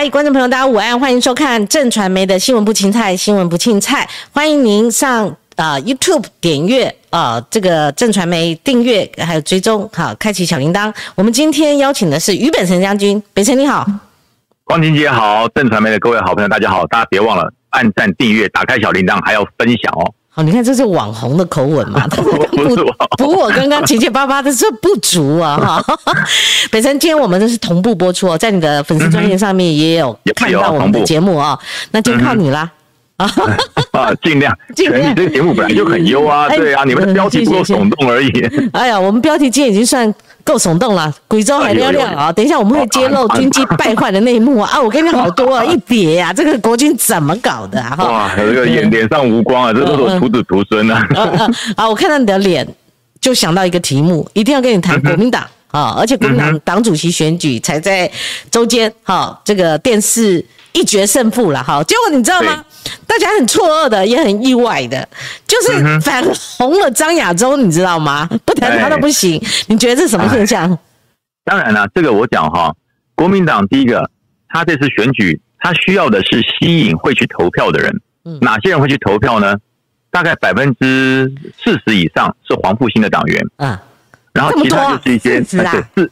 嗨，观众朋友，大家午安，欢迎收看正传媒的新闻不青菜，新闻不青菜，欢迎您上啊 YouTube 点阅啊这个正传媒订阅还有追踪，好，开启小铃铛。我们今天邀请的是于本成将军，北辰你好，光晴姐好，正传媒的各位好朋友大家好，大家别忘了按赞、订阅、打开小铃铛，还要分享哦。哦，你看这是网红的口吻嘛？不是我，补我刚刚结结巴巴的这不足啊！哈，北辰，今天我们这是同步播出哦，在你的粉丝专页上面也有看到我们的节目啊。那就靠你啦！啊 啊，尽量，尽量。你这个节目本来就很优啊，对啊，你们的标题不够耸动而已。哎呀，我们标题今天已经算。够耸动了，贵州还亮亮啊！等一下我们会揭露军机败坏的内幕啊！啊 我跟你讲好多啊，一叠呀，这个国军怎么搞的啊？哇，这个脸脸上无光啊，这都是徒子徒孙啊！啊，我看到你的脸，就想到一个题目，一定要跟你谈 国民党啊！而且国民党党主席选举才在周间，哈，这个电视。一决胜负了哈，结果你知道吗？大家很错愕的，也很意外的，就是反红了张亚洲，你知道吗？不谈他都不行。你觉得这是什么现象？当然了，这个我讲哈，国民党第一个，他这次选举，他需要的是吸引会去投票的人。哪些人会去投票呢？大概百分之四十以上是黄复兴的党员。嗯，然后其他就是一些是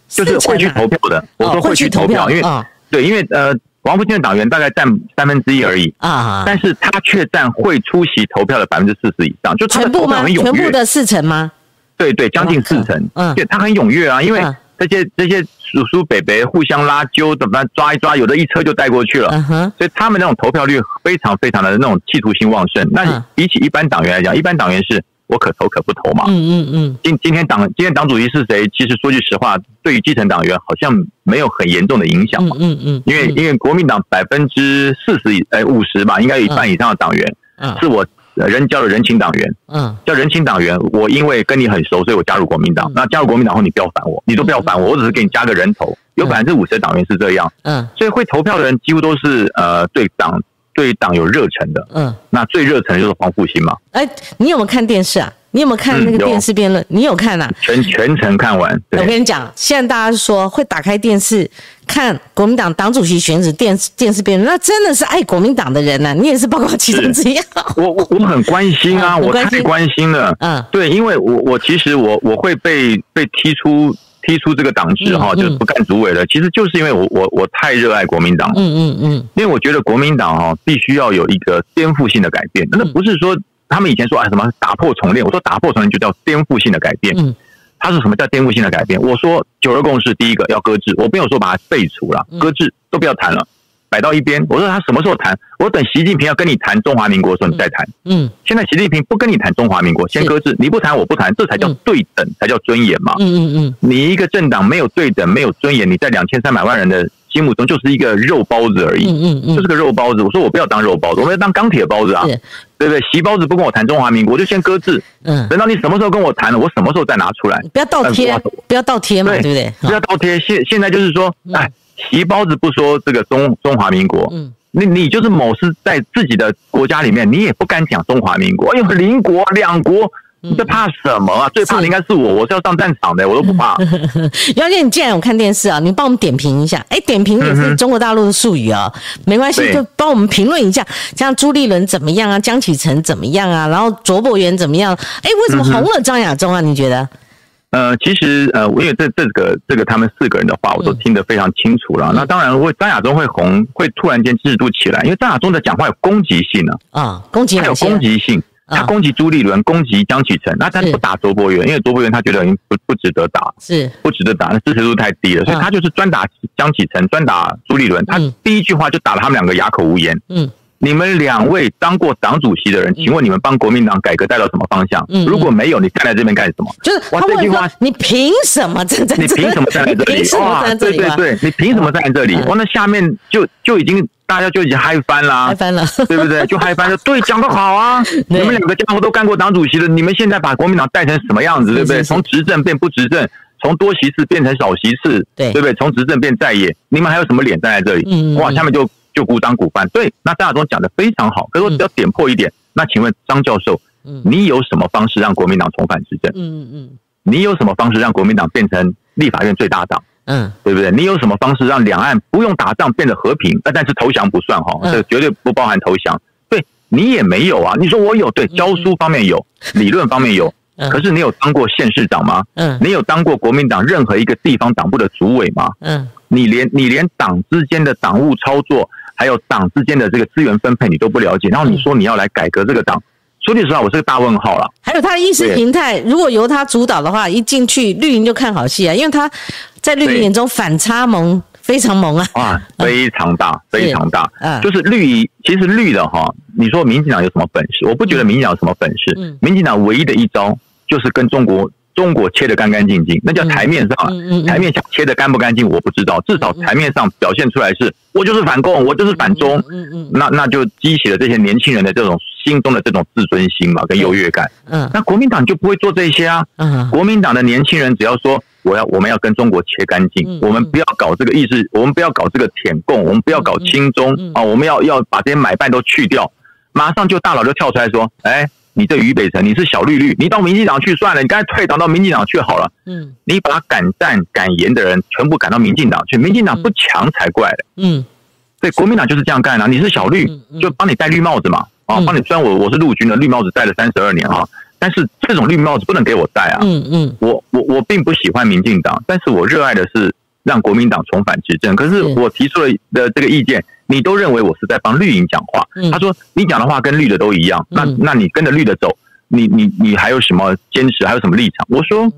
是就是会去投票的。我说会去投票，因为对，因为呃。王福庆的党员大概占三分之一而已啊，但是他却占会出席投票的百分之四十以上，就他的投票很踊跃。全部的四成吗？对对，将近四成。嗯，对他很踊跃啊，因为这些这些叔叔伯伯互相拉揪，怎么抓一抓，有的一车就带过去了。嗯哼，所以他们那种投票率非常非常的那种企图心旺盛。那比起一般党员来讲，一般党员是。我可投可不投嘛。嗯嗯嗯。今今天党今天党主席是谁？其实说句实话，对于基层党员好像没有很严重的影响嘛。嗯嗯。因为因为国民党百分之四十以呃五十吧，应该有一半以上的党员，是我人交的人情党员。嗯。叫人情党员，我因为跟你很熟，所以我加入国民党。那加入国民党后，你不要烦我，你都不要烦我，我只是给你加个人头。有百分之五十的党员是这样。嗯。所以会投票的人几乎都是呃对党。对党有热忱的，嗯，那最热忱的就是黄复兴嘛。哎，你有没有看电视啊？你有没有看那个电视辩论？你有看啊？全全程看完。我跟你讲，现在大家说会打开电视看国民党党主席选举电视电视辩论，那真的是爱国民党的人呢。你也是包括其中之一。我我我很关心啊，我太关心了。嗯，对，因为我我其实我我会被被踢出。踢出这个党职哈，就是不干主委了。其实就是因为我我我太热爱国民党，嗯嗯嗯，因为我觉得国民党哈必须要有一个颠覆性的改变。那不是说他们以前说啊什么打破重练，我说打破重练就叫颠覆性的改变。嗯，它是什么叫颠覆性的改变？我说九二共识第一个要搁置，我没有说把它废除了，搁置都不要谈了。摆到一边，我说他什么时候谈？我等习近平要跟你谈中华民国的时候，你再谈。嗯，现在习近平不跟你谈中华民国，先搁置。你不谈，我不谈，这才叫对等，才叫尊严嘛。嗯嗯嗯，你一个政党没有对等，没有尊严，你在两千三百万人的心目中就是一个肉包子而已。嗯嗯嗯，就是个肉包子。我说我不要当肉包子，我要当钢铁包子啊，对不对？习包子不跟我谈中华民国，我就先搁置。嗯，等到你什么时候跟我谈了，我什么时候再拿出来。不要倒贴，不要倒贴嘛，对不对？不要倒贴。现现在就是说，哎。皮包子不说这个中中华民国，嗯，你你就是某是在自己的国家里面，你也不敢讲中华民国。哎呦，邻国两国，你在怕什么啊？最怕的应该是我，我是要上战场的，我都不怕。姚姐，你既然有看电视啊，你帮我们点评一下。哎，点评也是中国大陆的术语啊，没关系，就帮我们评论一下，像朱立伦怎么样啊，江启臣怎么样啊，然后卓博元怎么样？哎，为什么红了张亚中啊？你觉得？呃，其实呃，因为这这个这个他们四个人的话，我都听得非常清楚了。那当然，会张亚中会红，会突然间制度起来，因为张亚中的讲话有攻击性呢。啊，攻击他有攻击性，他攻击朱立伦，攻击江启臣，那他不打卓博元，因为卓博元他觉得已经不不值得打，是不值得打，那支持度太低了，所以他就是专打江启臣，专打朱立伦。他第一句话就打了他们两个哑口无言。嗯。你们两位当过党主席的人，请问你们帮国民党改革带到什么方向？如果没有，你站在这边干什么？就是他这句话，你凭什么站在？你凭什么站在这里？哇，对对对，你凭什么站在这里？哇，那下面就就已经大家就已经嗨翻啦，嗨翻了，对不对？就嗨翻了。对，讲得好啊！你们两个家伙都干过党主席了，你们现在把国民党带成什么样子？对不对？从执政变不执政，从多席次变成少席次，对对不对？从执政变在野，你们还有什么脸站在这里？哇，下面就。就孤当骨饭，对，那张亚中讲的非常好。可是我只要点破一点，那请问张教授，你有什么方式让国民党重返执政？嗯嗯嗯，你有什么方式让国民党变成立法院最大党？嗯，对不对？你有什么方式让两岸不用打仗变得和平？那但是投降不算哈，这绝对不包含投降。对你也没有啊？你说我有，对教书方面有，理论方面有，可是你有当过县市长吗？嗯，你有当过国民党任何一个地方党部的主委吗？嗯，你连你连党之间的党务操作，还有党之间的这个资源分配你都不了解，然后你说你要来改革这个党？说句实话，我是个大问号了。还有他的意识形态，如果由他主导的话，一进去绿营就看好戏啊，因为他在绿营眼中反差萌非常萌啊。啊，非常大，非常大。嗯，就是绿，其实绿的哈，你说民进党有什么本事？我不觉得民进党有什么本事。嗯，民进党唯一的一招就是跟中国。中国切的干干净净，那叫台面上，台面下切的干不干净我不知道，至少台面上表现出来是，我就是反共，我就是反中，那那就激起了这些年轻人的这种心中的这种自尊心嘛，跟优越感。嗯，那国民党就不会做这些啊。嗯，国民党的年轻人只要说我要我们要跟中国切干净，我们不要搞这个意识，我们不要搞这个舔共，我们不要搞亲中啊，我们要要把这些买办都去掉，马上就大佬就跳出来说，哎。你这俞北辰，你是小绿绿，你到民进党去算了。你刚才退党到民进党去好了。嗯，你把敢战敢言的人全部赶到民进党去，民进党不强才怪的。嗯，对，国民党就是这样干的。你是小绿，就帮你戴绿帽子嘛。啊，帮你。虽然我我是陆军的，绿帽子戴了三十二年啊，但是这种绿帽子不能给我戴啊。嗯嗯，我我我并不喜欢民进党，但是我热爱的是让国民党重返执政。可是我提出了的这个意见。你都认为我是在帮绿营讲话？他说你讲的话跟绿的都一样，那那你跟着绿的走，你你你还有什么坚持？还有什么立场？我说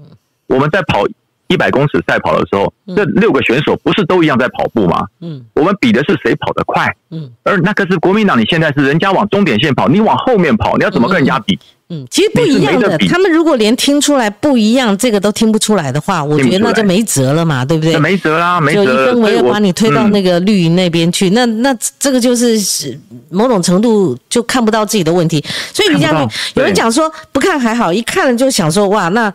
我们在跑一百公尺赛跑的时候，这六个选手不是都一样在跑步吗？嗯，我们比的是谁跑得快。嗯，而那个是国民党，你现在是人家往终点线跑，你往后面跑，你要怎么跟人家比？嗯，其实不一样的。他们如果连听出来不一样，这个都听不出来的话，我觉得那就没辙了嘛，对不对？没辙啦，没辙。就一分为二，把你推到那个绿营那边去，那那这个就是某种程度就看不到自己的问题。所以你这样，有人讲说不看还好，一看了就想说哇，那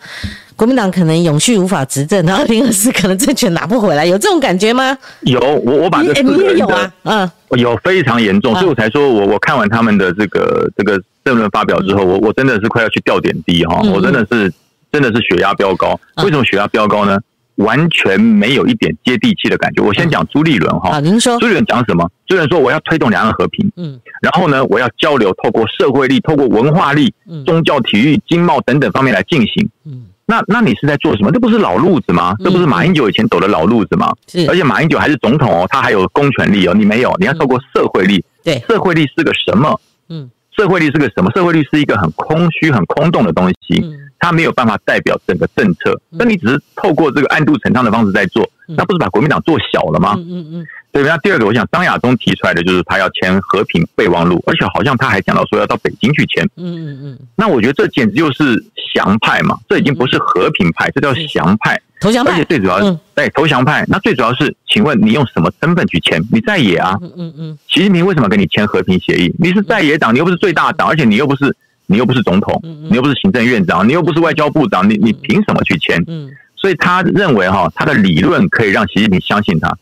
国民党可能永续无法执政，然后零二四可能政权拿不回来，有这种感觉吗？有，我我把这你也有啊，嗯，有非常严重，所以我才说我我看完他们的这个这个。政论发表之后，我我真的是快要去吊点滴哈，我真的是真的是血压飙高。为什么血压飙高呢？完全没有一点接地气的感觉。我先讲朱立伦哈，您说朱立伦讲什么？朱立伦说我要推动两岸和平，嗯，然后呢，我要交流，透过社会力、透过文化力、宗教、体育、经贸等等方面来进行。嗯，那那你是在做什么？这不是老路子吗？这不是马英九以前走的老路子吗？是，而且马英九还是总统哦，他还有公权力哦，你没有，你要透过社会力。对，社会力是个什么？嗯。社会力是个什么？社会力是一个很空虚、很空洞的东西，它没有办法代表整个政策。那你只是透过这个暗度陈仓的方式在做，那不是把国民党做小了吗？嗯嗯对。那第二个，我想张亚中提出来的就是他要签和平备忘录，而且好像他还讲到说要到北京去签。嗯嗯嗯。那我觉得这简直就是降派嘛！这已经不是和平派，这叫降派。投降派，而且最主要是对投降派。那最主要是，请问你用什么身份去签？你在野啊？嗯嗯嗯。习近平为什么跟你签和平协议？你是在野党，你又不是最大党，而且你又不是你又不是总统，你又不是行政院长，你又不是外交部长，你你凭什么去签？嗯。所以他认为哈，他的理论可以让习近平相信他。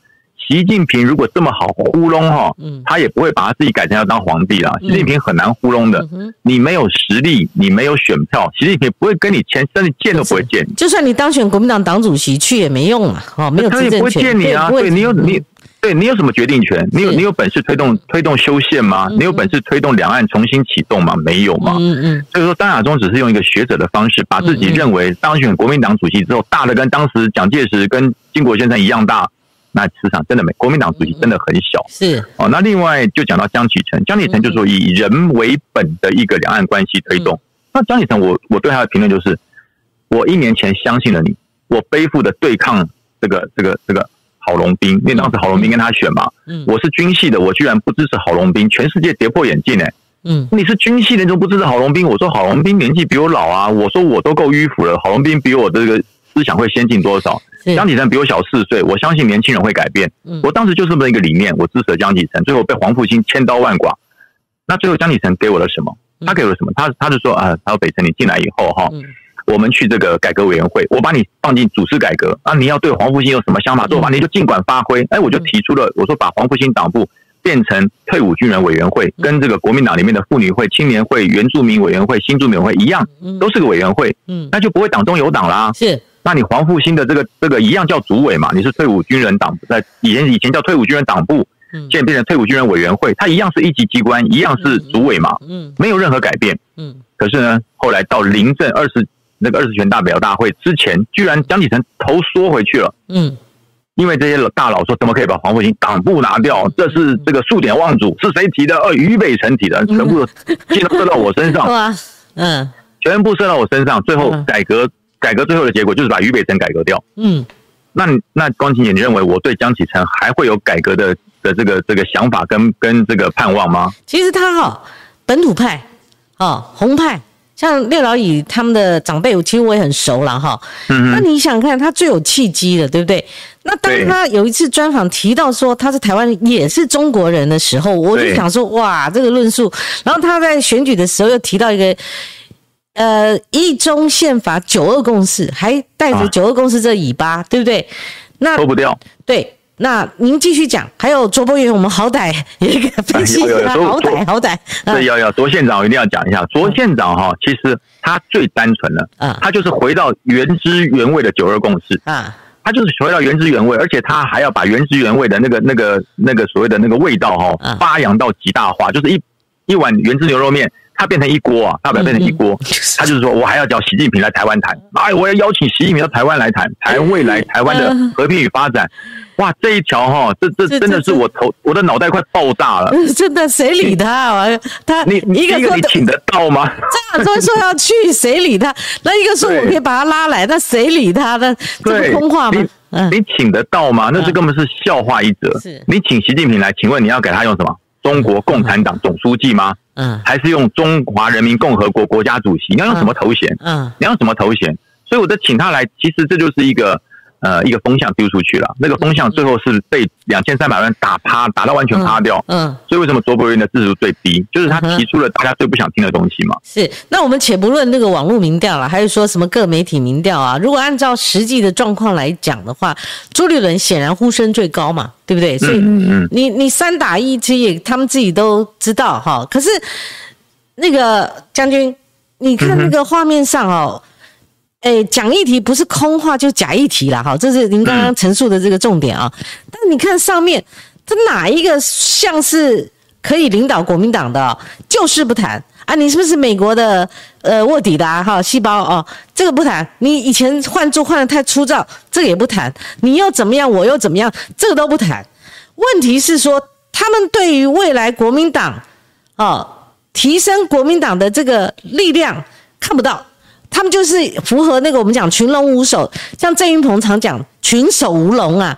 习近平如果这么好糊弄哈，他也不会把他自己改成要当皇帝了。习近平很难糊弄的，你没有实力，你没有选票，习近平不会跟你签，甚至见都不会见。就算你当选国民党党主席去也没用啊，哦，没有他也不会见你啊。对你有你，对你有什么决定权？你有你有本事推动推动修宪吗？你有本事推动两岸重新启动吗？没有嘛。嗯嗯。所以说，张亚中只是用一个学者的方式，把自己认为当选国民党主席之后，大的跟当时蒋介石跟金国先生一样大。那市场真的没，国民党主席真的很小。是哦，那另外就讲到江启臣，江启臣就说以人为本的一个两岸关系推动。那江启臣，我我对他的评论就是，我一年前相信了你，我背负的对抗这个这个这个郝龙斌，因为当时郝龙斌跟他选嘛，嗯，我是军系的，我居然不支持郝龙斌，全世界跌破眼镜哎，嗯，你是军系的，你怎么不支持郝龙斌？我说郝龙斌年纪比我老啊，我说我都够迂腐了，郝龙斌比我这个思想会先进多少？江启臣比我小四岁，我相信年轻人会改变。嗯我当时就是这么一个理念，我支持江启臣，最后被黄复兴千刀万剐。那最后江启臣给我了什么？他给我了什么？他他就说啊，他说北辰，你进来以后哈，我们去这个改革委员会，我把你放进主持改革啊，你要对黄复兴有什么想法做法，你就尽管发挥。哎，我就提出了，我说把黄复兴党部变成退伍军人委员会，跟这个国民党里面的妇女会、青年会、原住民委员会、新住民委员会一样，都是个委员会，嗯，那就不会党中有党啦。是。那你黄复兴的这个这个一样叫主委嘛？你是退伍军人党在以前以前叫退伍军人党部，现在变成退伍军人委员会，他一样是一级机关，一样是主委嘛？嗯，没有任何改变。嗯，可是呢，后来到临阵二十那个二十全大表大会之前，居然江启臣头缩回去了。嗯，因为这些大佬说，怎么可以把黄复兴党部拿掉？这是这个数典忘祖，是谁提的？呃，俞北辰提的，全部箭都 射到我身上。嗯，全部射到我身上，最后改革。改革最后的结果就是把俞北辰改革掉。嗯，那那光晴姐，你认为我对江启臣还会有改革的的这个这个想法跟跟这个盼望吗？其实他哈本土派，哦红派，像六老乙他们的长辈，其实我也很熟了哈。嗯那你想看他最有契机的，对不对？那当他有一次专访提到说他是台湾也是中国人的时候，我就想说哇，这个论述。然后他在选举的时候又提到一个。呃，一中宪法九二共识还带着九二共识这尾巴，对不对？那脱不掉。对，那您继续讲。还有卓博元，我们好歹一个分析一下，好歹好歹。对，要要卓县长，我一定要讲一下。卓县长哈，其实他最单纯的，啊，他就是回到原汁原味的九二共识啊，他就是回到原汁原味，而且他还要把原汁原味的那个那个那个所谓的那个味道哈，发扬到极大化，就是一一碗原汁牛肉面。他变成一锅啊，大不了变成一锅。他就是说我还要叫习近平来台湾谈，哎，我要邀请习近平到台湾来谈，谈未来台湾的和平与发展。哇，这一条哈，这这真的是我头我的脑袋快爆炸了。真的，谁理他？他你一个你请得到吗？这样说说要去，谁理他？那一个说我可以把他拉来，那谁理他呢？这空话吗？你请得到吗？那是根本是笑话一则。你请习近平来，请问你要给他用什么？中国共产党总书记吗？嗯，还是用中华人民共和国国家主席？你要用什么头衔？嗯，你要什么头衔？所以我在请他来，其实这就是一个。呃，一个风向丢出去了，那个风向最后是被两千三百万打趴，打到完全趴掉。嗯，所以为什么卓博云的支持度最低？就是他提出了大家最不想听的东西嘛。是，那我们且不论那个网络民调了，还是说什么各媒体民调啊？如果按照实际的状况来讲的话，朱立伦显然呼声最高嘛，对不对？所以你你三打一，其实也他们自己都知道哈。可是那个将军，你看那个画面上哦。哎，讲议题不是空话就假议题了哈，这是您刚刚陈述的这个重点啊。但你看上面，这哪一个像是可以领导国民党的，就是不谈啊？你是不是美国的呃卧底的哈细胞哦？这个不谈。你以前换住换的太粗糙，这个也不谈。你又怎么样？我又怎么样？这个都不谈。问题是说，他们对于未来国民党哦，提升国民党的这个力量看不到。他们就是符合那个我们讲群龙无首，像郑云鹏常讲群首无龙啊，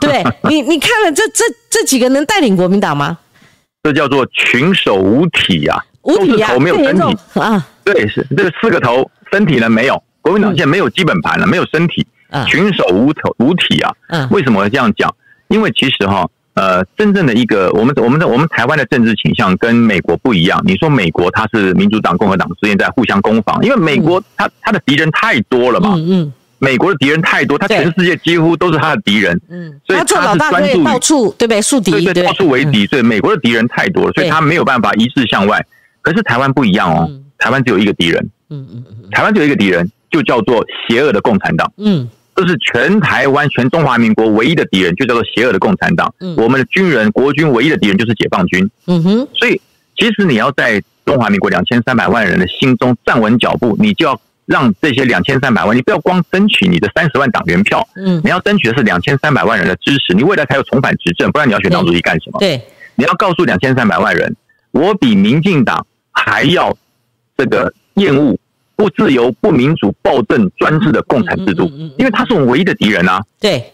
对不对？你你看了这这这几个能带领国民党吗？这叫做群首无体呀，无体头没有身体啊。对，是这四个头，身体呢没有。国民党现在没有基本盘了，没有身体，群首无头无体啊。嗯，为什么会这样讲？因为其实哈。呃，真正的一个，我们我们的我们台湾的政治倾向跟美国不一样。你说美国它是民主党、共和党之间在互相攻防，因为美国它它的敌人太多了嘛。嗯嗯。美国的敌人太多，他全世界几乎都是他的敌人。嗯。所以他是专注到处对不对？树敌对到处为敌。所以美国的敌人太多了，所以他没有办法一致向外。可是台湾不一样哦，台湾只有一个敌人。嗯嗯嗯。台湾只有一个敌人，就叫做邪恶的共产党。嗯。这是全台湾、全中华民国唯一的敌人，就叫做邪恶的共产党。我们的军人、国军唯一的敌人就是解放军。嗯哼，所以其实你要在中华民国两千三百万人的心中站稳脚步，你就要让这些两千三百万，你不要光争取你的三十万党员票，嗯，你要争取的是两千三百万人的支持，你未来才有重返执政，不然你要选党主席干什么？对，你要告诉两千三百万人，我比民进党还要这个厌恶。不自由、不民主、暴政、专制的共产制度，因为他是我们唯一的敌人啊！对，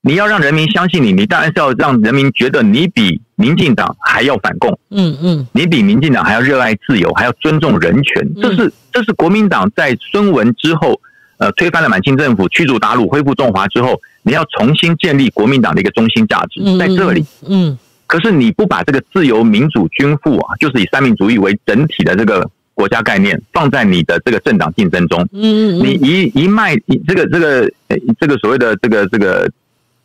你要让人民相信你，你当然是要让人民觉得你比民进党还要反共。嗯嗯，你比民进党还要热爱自由，还要尊重人权。这是这是国民党在孙文之后，呃，推翻了满清政府、驱逐鞑虏、恢复中华之后，你要重新建立国民党的一个中心价值在这里。嗯，可是你不把这个自由、民主、均富啊，就是以三民主义为整体的这个。国家概念放在你的这个政党竞争中，嗯，你一一脉这个这个这个所谓的这个这个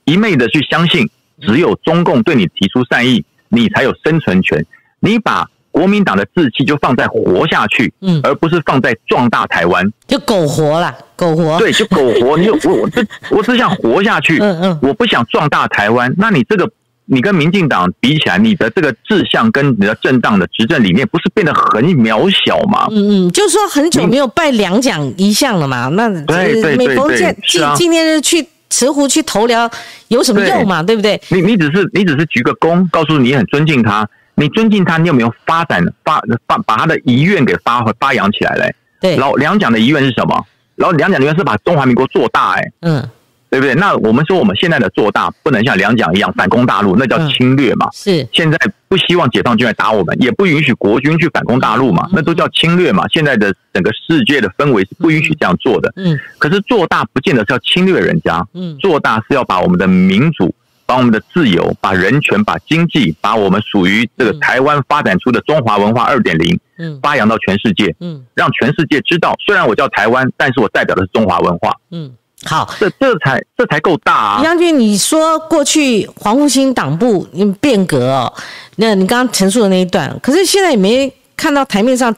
一昧的去相信，只有中共对你提出善意，你才有生存权。你把国民党的志气就放在活下去，嗯，而不是放在壮大台湾，就苟活了，苟活，对，就苟活。你我我这我只想活下去，嗯嗯，我不想壮大台湾。那你这个你跟民进党比起来，你的这个志向跟你的政党的执政理念，不是变得很渺小吗？嗯嗯，就是说很久没有拜两蒋一项了嘛，那对对对对，纪纪念日去。慈湖去投疗有什么用嘛？对不对？你你只是你只是鞠个躬，告诉你很尊敬他。你尊敬他，你有没有发展发发把他的遗愿给发发扬起来嘞？对，老两蒋的遗愿是什么？然后两蒋遗愿是把中华民国做大，哎，嗯。对不对？那我们说我们现在的做大不能像两蒋一样反攻大陆，那叫侵略嘛。是现在不希望解放军来打我们，也不允许国军去反攻大陆嘛，那都叫侵略嘛。现在的整个世界的氛围是不允许这样做的。嗯。可是做大不见得是要侵略人家。嗯。做大是要把我们的民主、把我们的自由、把人权、把经济、把我们属于这个台湾发展出的中华文化二点零，嗯，发扬到全世界。嗯。让全世界知道，虽然我叫台湾，但是我代表的是中华文化。嗯。好，这这才这才够大啊！李将军，你说过去黄复兴党部变革哦，那你刚刚陈述的那一段，可是现在也没看到台面上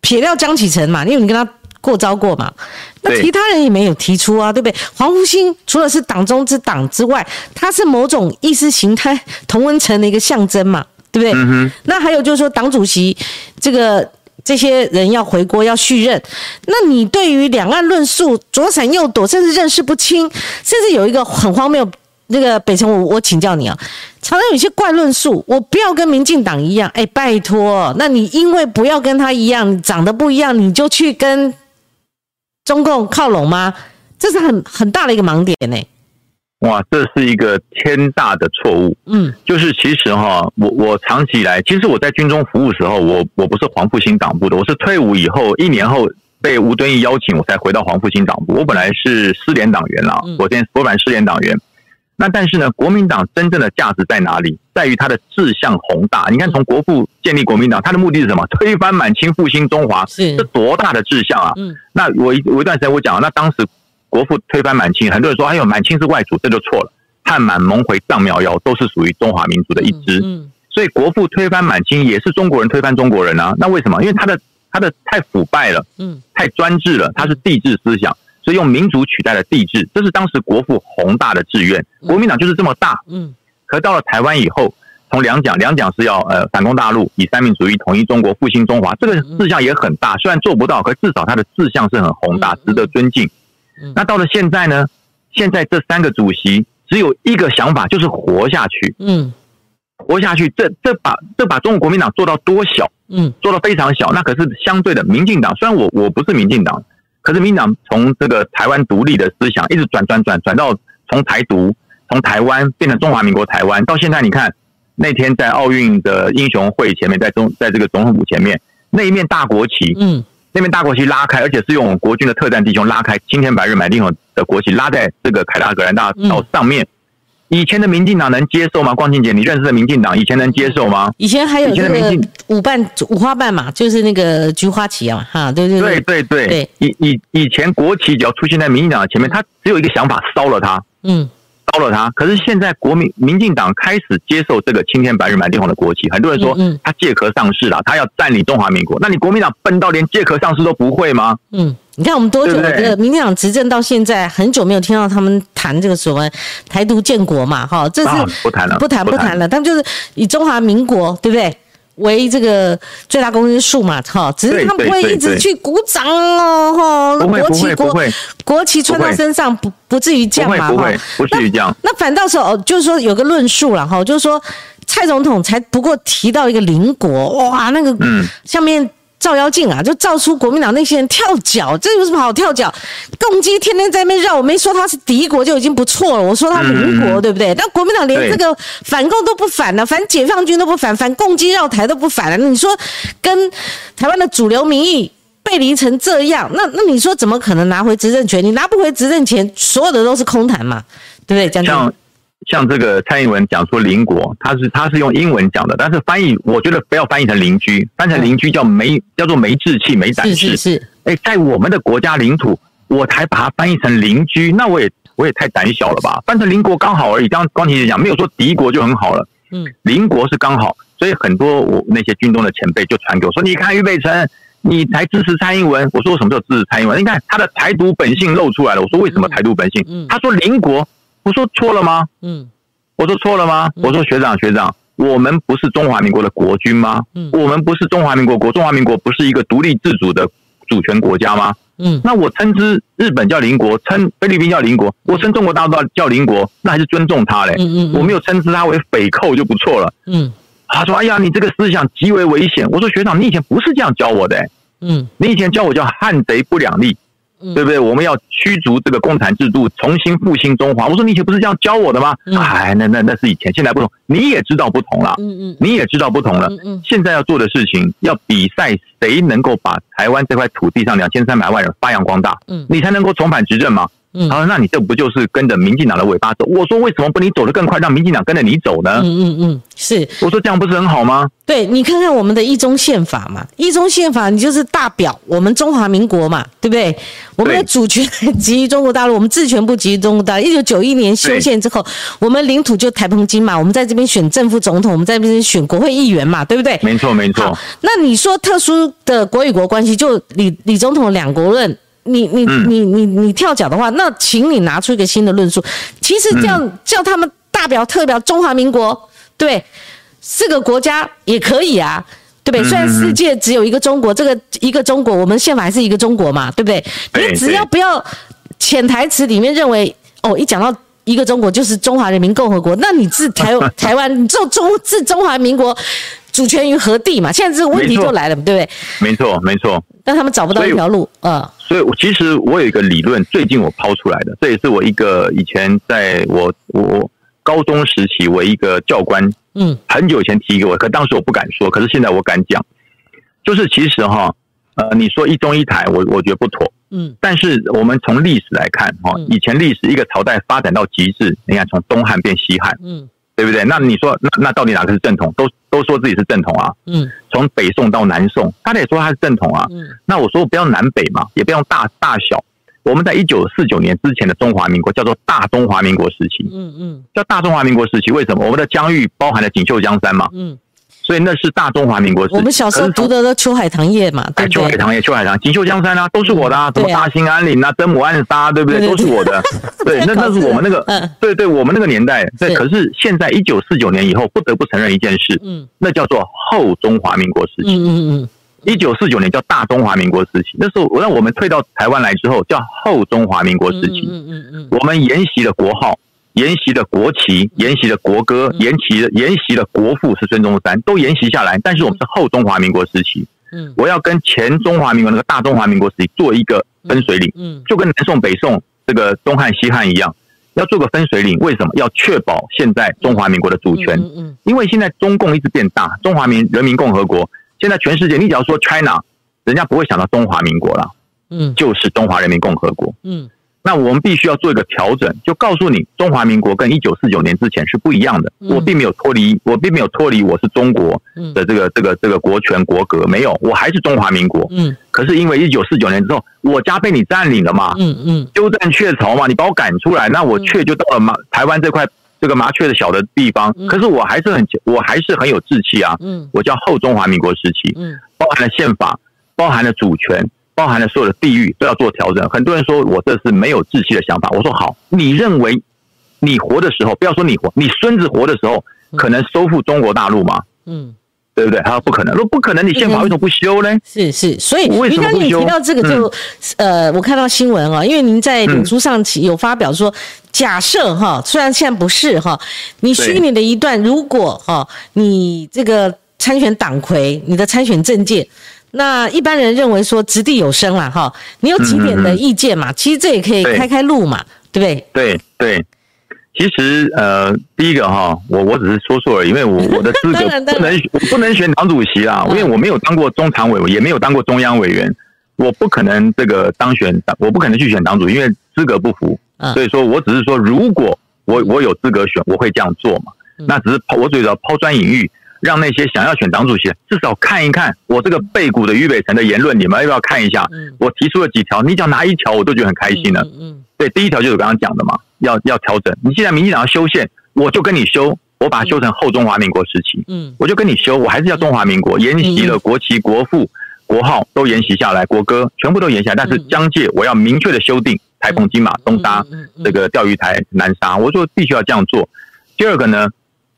撇掉江启臣嘛？因为你跟他过招过嘛，那其他人也没有提出啊，对不对？黄复兴除了是党中之党之外，他是某种意识形态同温层的一个象征嘛，对不对？那还有就是说，党主席这个。这些人要回国要续任，那你对于两岸论述左闪右躲，甚至认识不清，甚至有一个很荒谬，那个北辰，我我请教你啊，常常有些怪论述，我不要跟民进党一样，哎，拜托，那你因为不要跟他一样，长得不一样，你就去跟中共靠拢吗？这是很很大的一个盲点呢。哇，这是一个天大的错误。嗯，就是其实哈，我我长期以来，其实我在军中服务时候，我我不是黄复兴党部的，我是退伍以后一年后被吴敦义邀请，我才回到黄复兴党部。我本来是失联党员啦，我先我本来失联党员。那但是呢，国民党真正的价值在哪里？在于它的志向宏大。你看，从国父建立国民党，他的目的是什么？推翻满清，复兴中华，是这多大的志向啊！嗯，那我一我一段时间我讲，那当时。国父推翻满清，很多人说：“哎呦，满清是外族，这就错了。汉满蒙回藏苗瑶都是属于中华民族的一支，所以国父推翻满清也是中国人推翻中国人啊。那为什么？因为他的他的太腐败了，嗯，太专制了，他是帝制思想，所以用民族取代了帝制，这是当时国父宏大的志愿。国民党就是这么大，嗯。可到了台湾以后，从两蒋，两蒋是要呃反攻大陆，以三民主义统一中国，复兴中华，这个志向也很大。虽然做不到，可至少他的志向是很宏大，值得尊敬。”那到了现在呢？现在这三个主席只有一个想法，就是活下去。嗯，活下去，这这把这把中国国民党做到多小？嗯，做到非常小。那可是相对的，民进党虽然我我不是民进党，可是民进党从这个台湾独立的思想一直转转转转到从台独，从台湾变成中华民国台湾，到现在你看那天在奥运的英雄会前面，在中在这个总统府前面那一面大国旗，嗯。那边大国旗拉开，而且是用国军的特战弟兄拉开青天白日满地红的国旗，拉在这个凯达格兰大道上面。以前的民进党能接受吗？光庆姐，你认识的民进党以前能接受吗？以前还有那个五瓣五花瓣嘛，就是那个菊花旗啊，哈，对对对对对对。以以以前国旗只要出现在民进党的前面，他只有一个想法，烧了它。嗯。烧了他，可是现在国民民进党开始接受这个青天白日满地红的国旗，很多人说他借壳上市了，他要占领中华民国。那你国民党笨到连借壳上市都不会吗？嗯，你看我们多久这个民进党执政到现在，很久没有听到他们谈这个所谓台独建国嘛？哈，这是不谈了，不谈不谈了，他们就是以中华民国，对不对？为这个最大公约数嘛，哈，只是他们不会一直去鼓掌哦，哈，国旗国国旗穿到身上不不至于这样嘛，不会不至于这样。那反倒是哦，就是说有个论述了哈，就是说蔡总统才不过提到一个邻国，哇，那个下面。照妖镜啊，就照出国民党那些人跳脚，这有什么好跳脚？共机天天在那边绕，我没说他是敌国就已经不错了，我说他邻国，对不对？但国民党连这个反共都不反了，反解放军都不反，反共机绕台都不反了。你说跟台湾的主流民意背离成这样，那那你说怎么可能拿回执政权？你拿不回执政权，所有的都是空谈嘛，对不对？将军。像这个蔡英文讲说邻国，他是他是用英文讲的，但是翻译我觉得不要翻译成邻居，翻成邻居叫没叫做没志气、没胆识。是是是。哎，在我们的国家领土，我才把它翻译成邻居，那我也我也太胆小了吧？翻成邻国刚好而已。刚刚光庭姐讲，没有说敌国就很好了。嗯，邻国是刚好，所以很多我那些军中的前辈就传给我说：“你看俞北辰，你才支持蔡英文。”我说：“我什么时候支持蔡英文？你看他的台独本性露出来了。”我说：“为什么台独本性？”他说：“邻国。”我说：“错了吗？”嗯，我说：“错了吗？”我说：“学长学长，我们不是中华民国的国军吗？嗯，我们不是中华民国国，中华民国不是一个独立自主的主权国家吗？嗯，那我称之日本叫邻国，称菲律宾叫邻国，我称中国大陆叫邻国，那还是尊重他嘞。嗯嗯，我没有称之他为匪寇就不错了。嗯。他说：“哎呀，你这个思想极为危险。”我说：“学长，你以前不是这样教我的。”嗯，你以前教我叫汉贼不两立，对不对？我们要驱逐这个共产制度，重新复兴中华。我说你以前不是这样教我的吗？哎，那那那是以前，现在不同，你也知道不同了。嗯嗯，你也知道不同了。嗯嗯，现在要做的事情，要比赛谁能够把台湾这块土地上两千三百万人发扬光大，嗯，你才能够重返执政嘛。他说：“那你这不就是跟着民进党的尾巴走？”我说：“为什么不你走得更快，让民进党跟着你走呢？”嗯嗯嗯，是。我说：“这样不是很好吗？”对，你看看我们的一中宪法嘛，一中宪法你就是大表我们中华民国嘛，对不对？我们的主权基于中国大陆，我们治权不基于中国大陆。一九九一年修宪之后，我们领土就台澎金嘛，我们在这边选政府总统，我们在这边选国会议员嘛，对不对？没错，没错。那你说特殊的国与国关系，就李李总统两国论。你你你你你跳脚的话，那请你拿出一个新的论述。其实这样叫他们大表特表中华民国，对，四个国家也可以啊，对不对？虽然世界只有一个中国，这个一个中国，我们宪法还是一个中国嘛，对不对？你只要不要潜台词里面认为哦，一讲到一个中国就是中华人民共和国，那你自台 台湾，你就中自中华民国主权于何地嘛？现在这个问题就来了，对不对？没错，没错。但他们找不到一条路啊。所以，我其实我有一个理论，最近我抛出来的，这也是我一个以前在我我高中时期，我一个教官，嗯，很久以前提给我，可当时我不敢说，可是现在我敢讲，就是其实哈，呃，你说一中一台，我我觉得不妥，嗯，但是我们从历史来看，哈，以前历史一个朝代发展到极致，你看从东汉变西汉，嗯。对不对？那你说，那那到底哪个是正统？都都说自己是正统啊。嗯。从北宋到南宋，他得说他是正统啊。嗯。那我说不要南北嘛，也不要大大小。我们在一九四九年之前的中华民国叫做大中华民国时期。嗯嗯。叫大中华民国时期，为什么？我们的疆域包含了锦绣江山嘛。嗯。所以那是大中华民国。我们小时候读的都《秋海棠叶》嘛，对秋海棠叶》《秋海棠》《锦绣江山》啊，都是我的啊。什么大兴安岭啊，登母暗沙，对不对？都是我的。对，那那是我们那个，对对，我们那个年代。对，可是现在一九四九年以后，不得不承认一件事，嗯，那叫做后中华民国时期。嗯嗯嗯。一九四九年叫大中华民国时期，那时候我让我们退到台湾来之后，叫后中华民国时期。嗯嗯嗯。我们沿袭了国号。沿袭的国旗，沿袭的国歌，沿袭的沿袭的国父是孙中山，都沿袭下来。但是我们是后中华民国时期，嗯，我要跟前中华民国那个大中华民国时期做一个分水岭，嗯，就跟南宋北宋这个东汉西汉一样，要做个分水岭。为什么要确保现在中华民国的主权？嗯，因为现在中共一直变大，中华民人民共和国现在全世界，你只要说 China，人家不会想到中华民国了，嗯，就是中华人民共和国，嗯。那我们必须要做一个调整，就告诉你，中华民国跟一九四九年之前是不一样的。我并没有脱离，我并没有脱离我是中国的这个这个这个国权国格，没有，我还是中华民国。嗯。可是因为一九四九年之后，我家被你占领了嘛，嗯嗯，鸠占鹊巢嘛，你把我赶出来，那我却就到了麻台湾这块这个麻雀的小的地方。可是我还是很我还是很有志气啊。嗯。我叫后中华民国时期。嗯。包含了宪法，包含了主权。包含了所有的地域都要做调整。很多人说我这是没有志气的想法。我说好，你认为你活的时候，不要说你活，你孙子活的时候，可能收复中国大陆吗？嗯，对不对？他说不可能。如果不可能，你宪法为什么不修呢？是是，所以您刚你提到这个，就呃，我看到新闻啊，因为您在脸书上有发表说，假设哈，虽然现在不是哈，你虚拟的一段，如果哈，你这个参选党魁，你的参选证件。那一般人认为说掷地有声啦哈，你有几点的意见嘛？其实这也可以开开路嘛，对不对？对对，其实呃，第一个哈，我我只是说说而已，因为我 我的资格不能不能选党主席啊，因为我没有当过中常委，也没有当过中央委员，我不可能这个当选党，我不可能去选党主席，因为资格不符。所以说我只是说，如果我我有资格选，我会这样做嘛。那只是抛我主要抛砖引玉。让那些想要选党主席，至少看一看我这个背骨的俞北辰的言论，你们要不要看一下？我提出了几条，你只要拿一条，我都觉得很开心了。嗯，对，第一条就是我刚刚讲的嘛，要要调整。你既然民进党要修宪，我就跟你修，我把它修成后中华民国时期，嗯，我就跟你修，我还是叫中华民国，沿袭了国旗、国父、国号都沿袭下来，国歌全部都沿袭，但是疆界我要明确的修订，台澎金马东沙这个钓鱼台南沙，我说必须要这样做。第二个呢，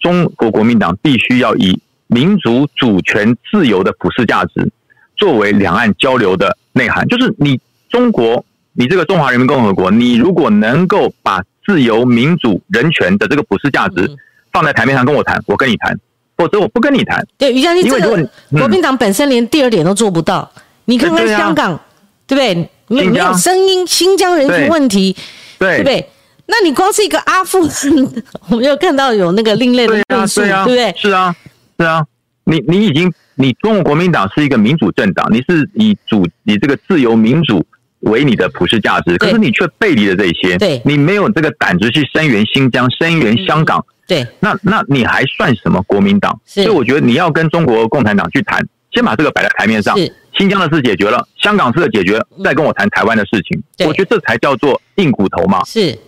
中国国民党必须要以民族主权自由的普世价值作为两岸交流的内涵，就是你中国，你这个中华人民共和国，你如果能够把自由、民主、人权的这个普世价值。放在台面上跟我谈，我跟你谈，否则我不跟你谈。对，于将军，这个国民党本身连第二点都做不到。你看看香港，对不对？没没有声音，新疆人权问题，对不对？那你光是一个阿富汗，我们又看到有那个另类的论述，对不对？是啊，是啊，你你已经，你中国国民党是一个民主政党，你是以主以这个自由民主为你的普世价值，可是你却背离了这些，对，你没有这个胆子去声援新疆，声援香港。对，那那你还算什么国民党？所以我觉得你要跟中国共产党去谈，先把这个摆在台面上。新疆的事解决了，香港事的解决，再跟我谈台湾的事情。我觉得这才叫做硬骨头嘛。是，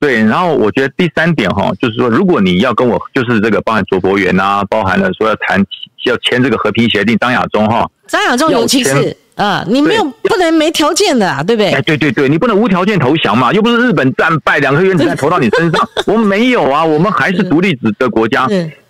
对。然后我觉得第三点哈，就是说，如果你要跟我，就是这个包含卓博元啊，包含了说要谈要签这个和平协定，张亚中哈，张亚中有其是。啊，你没有不能没条件的啊，对不对？哎，对对对，你不能无条件投降嘛，又不是日本战败，两颗原子弹投到你身上，我们没有啊，我们还是独立子的国家。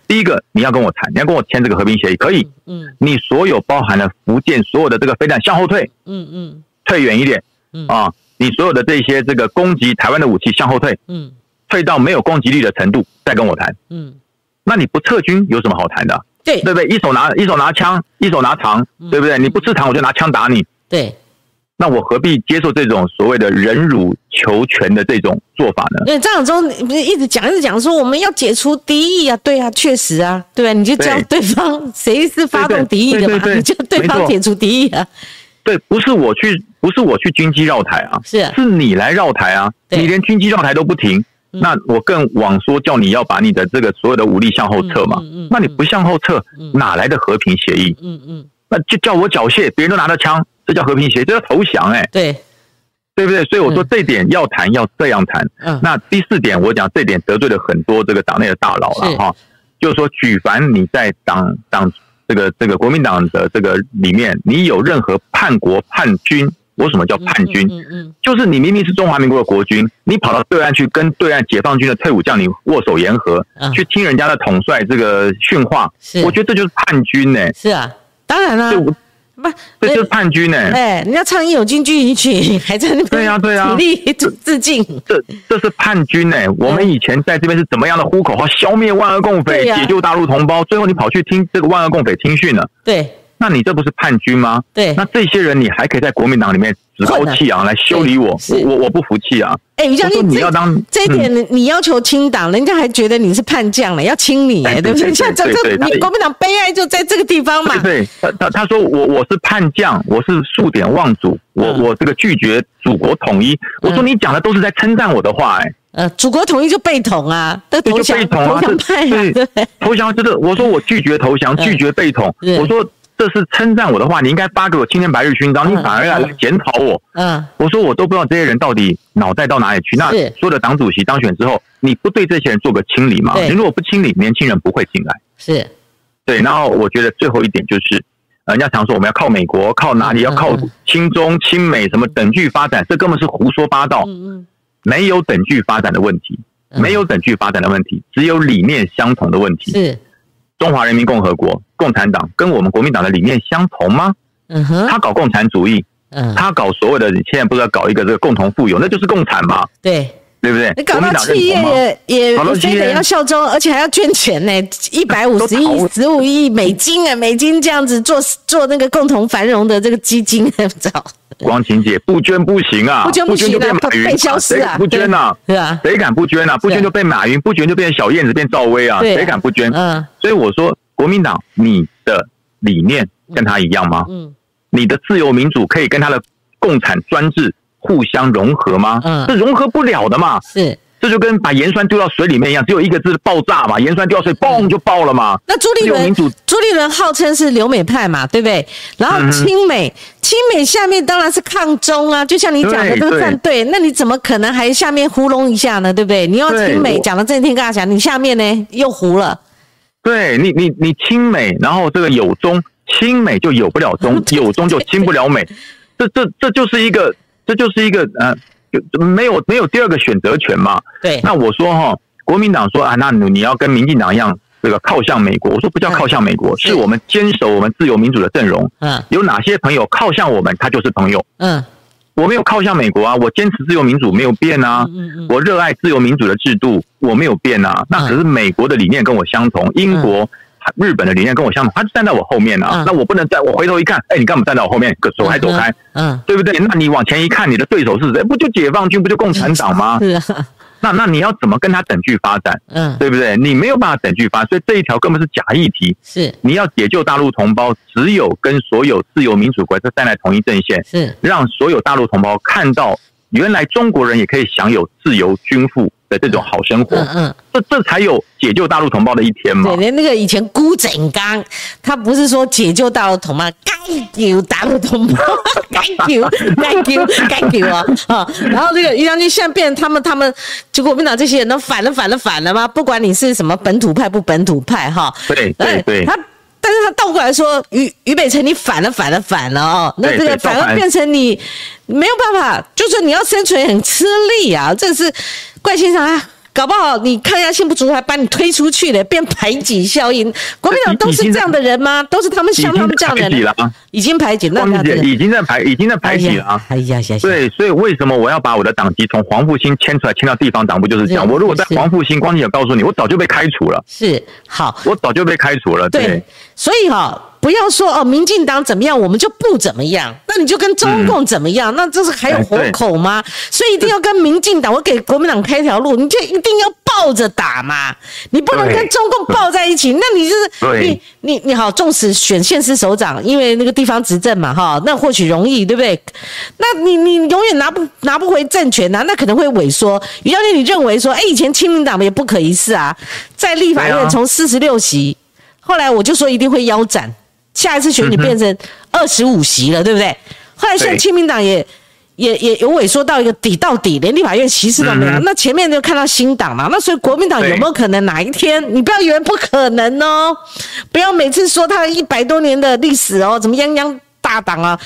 第一个，你要跟我谈，你要跟我签这个和平协议，可以。嗯。你所有包含了福建所有的这个飞弹向后退。嗯嗯。退远一点。嗯。啊，你所有的这些这个攻击台湾的武器向后退。嗯。退到没有攻击力的程度，再跟我谈。嗯。那你不撤军有什么好谈的？对对不对？一手拿一手拿枪，一手拿糖，对不对？你不吃糖，我就拿枪打你。对，那我何必接受这种所谓的忍辱求全的这种做法呢？对，张晓忠不是一直讲一直讲说我们要解除敌意啊？对啊，确实啊，对啊，你就叫对方谁是发动敌意的嘛？你叫对方解除敌意啊？对，不是我去，不是我去军机绕台啊，是是你来绕台啊，你连军机绕台都不停。那我更往说叫你要把你的这个所有的武力向后撤嘛？那你不向后撤，哪来的和平协议？嗯嗯，那就叫我缴械，别人都拿着枪，这叫和平协议，这叫投降哎。对，对不对？所以我说这点要谈要这样谈。嗯，那第四点我讲这点得罪了很多这个党内的大佬了哈，就是说举凡你在党党这个这个国民党的这个里面，你有任何叛国叛军。我什么叫叛军？嗯嗯，就是你明明是中华民国的国军，你跑到对岸去跟对岸解放军的退伍将领握手言和，去听人家的统帅这个训话，我觉得这就是叛军呢。是啊，当然了，不，这就是叛军呢。哎，人家唱义勇军军一曲，还在那边对呀对呀，努力致敬。这这是叛军呢。我们以前在这边是怎么样的呼口号，消灭万恶共匪，解救大陆同胞，最后你跑去听这个万恶共匪听训了。对。那你这不是叛军吗？对，那这些人你还可以在国民党里面趾高气昂来修理我，我我我不服气啊！哎，于将军，你要当这一点，你要求清党，人家还觉得你是叛将了，要清你，对不对？像这这，你国民党悲哀就在这个地方嘛。对，他他他说我我是叛将，我是数典忘祖，我我这个拒绝祖国统一。我说你讲的都是在称赞我的话，哎，呃，祖国统一就被统啊，对，就被统啊，对，投降就是我说我拒绝投降，拒绝被统，我说。这是称赞我的话，你应该发给我青天白日勋章，你反而要来检讨我。嗯，我说我都不知道这些人到底脑袋到哪里去。那所有的党主席当选之后，你不对这些人做个清理吗？你如果不清理，年轻人不会进来。是，对。然后我觉得最后一点就是，人家常说我们要靠美国，靠哪里？要靠亲中、亲美什么等距发展？这根本是胡说八道。嗯嗯，没有等距发展的问题，没有等距发展的问题，只有理念相同的问题。是。中华人民共和国共产党跟我们国民党的理念相同吗？嗯哼，他搞共产主义，嗯，他搞所谓的现在不是要搞一个这个共同富有，那就是共产嘛？对，对不对？你搞到企业也也非得要效忠，而且还要捐钱呢，一百五十亿、十五亿美金啊，美金这样子做做那个共同繁荣的这个基金，不知道。光晴姐不捐不行啊，不捐不行就变马云，谁不捐呐？是啊，谁敢不捐呐？不捐就被马云，不捐就变小燕子，变赵薇啊，谁敢不捐？嗯，所以我说国民党，你的理念跟他一样吗？嗯，你的自由民主可以跟他的共产专制互相融合吗？嗯，这融合不了的嘛。是。这就跟把盐酸丢到水里面一样，只有一个字爆炸嘛，盐酸丢到水，嘣就爆了嘛。那朱立伦，朱立伦号称是留美派嘛，对不对？然后亲美，亲美下面当然是抗中啊，就像你讲的这个战队，那你怎么可能还下面糊弄一下呢？对不对？你要亲美讲的震天大响，你下面呢又糊了。对你，你你亲美，然后这个有中，亲美就有不了中，有中就亲不了美，这这这就是一个，这就是一个呃。没有没有第二个选择权嘛？对。那我说哈，国民党说啊，那你你要跟民进党一样，这个靠向美国。我说不叫靠向美国，是我们坚守我们自由民主的阵容。嗯。有哪些朋友靠向我们，他就是朋友。嗯。我没有靠向美国啊，我坚持自由民主没有变啊。嗯嗯。我热爱自由民主的制度，我没有变啊。那可是美国的理念跟我相同，英国、日本的理念跟我相同，他就站在我后面啊。那我不能站我回头一看，哎，你干嘛站在我后面？走开，走开。嗯，对不对？那你往前一看，你的对手是谁？不就解放军？不就共产党吗？是啊。那那你要怎么跟他等距发展？嗯，对不对？你没有办法等距发，所以这一条根本是假议题。是，你要解救大陆同胞，只有跟所有自由民主国家站在同一阵线，是让所有大陆同胞看到，原来中国人也可以享有自由均富。的这种好生活，嗯嗯，这这才有解救大陆同胞的一天嘛。对，连那个以前辜振刚，他不是说解救大陆同胞，该救大陆同胞，该救，该救，该救啊！啊，然后这个于将军现在变成他们，他们就国民党这些人都反了，反了，反了吗？不管你是什么本土派不本土派，哈，对对对，他。但是他倒过来说，于于北辰，你反了，反了，反了哦，那这个反而变成你没有办法，就是你要生存很吃力啊，这是怪先生啊。搞不好你抗压性不足，还把你推出去了，变排挤效应。国民党都是这样的人吗？都是他们像他们这样的人？已经排挤了，已经在排，已经在排挤了。哎呀，对，所以为什么我要把我的党籍从黄复兴迁出来，迁到地方党部？就是这样。我如果在黄复兴，光你也告诉你，我早就被开除了。是好，我早就被开除了。对，所以哈。不要说哦，民进党怎么样，我们就不怎么样。那你就跟中共怎么样？那这是还有活口吗？所以一定要跟民进党，我给国民党开条路，你就一定要抱着打嘛。你不能跟中共抱在一起，那你就是你你你好，纵使选县市首长，因为那个地方执政嘛，哈，那或许容易，对不对？那你你永远拿不拿不回政权呐，那可能会萎缩。于教练，你认为说，哎，以前亲民党也不可一世啊，在立法院从四十六席，后来我就说一定会腰斩。下一次选举变成二十五席了，对不对？后来现在亲民党也也也有萎缩到一个底到底，连立法院席次都没有。那前面就看到新党嘛，那所以国民党有没有可能哪一天？你不要以为不可能哦，不要每次说他一百多年的历史哦，怎么泱泱大党啊？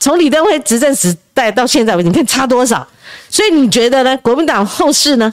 从李登辉执政时代到现在，你看差多少？所以你觉得呢？国民党后市呢？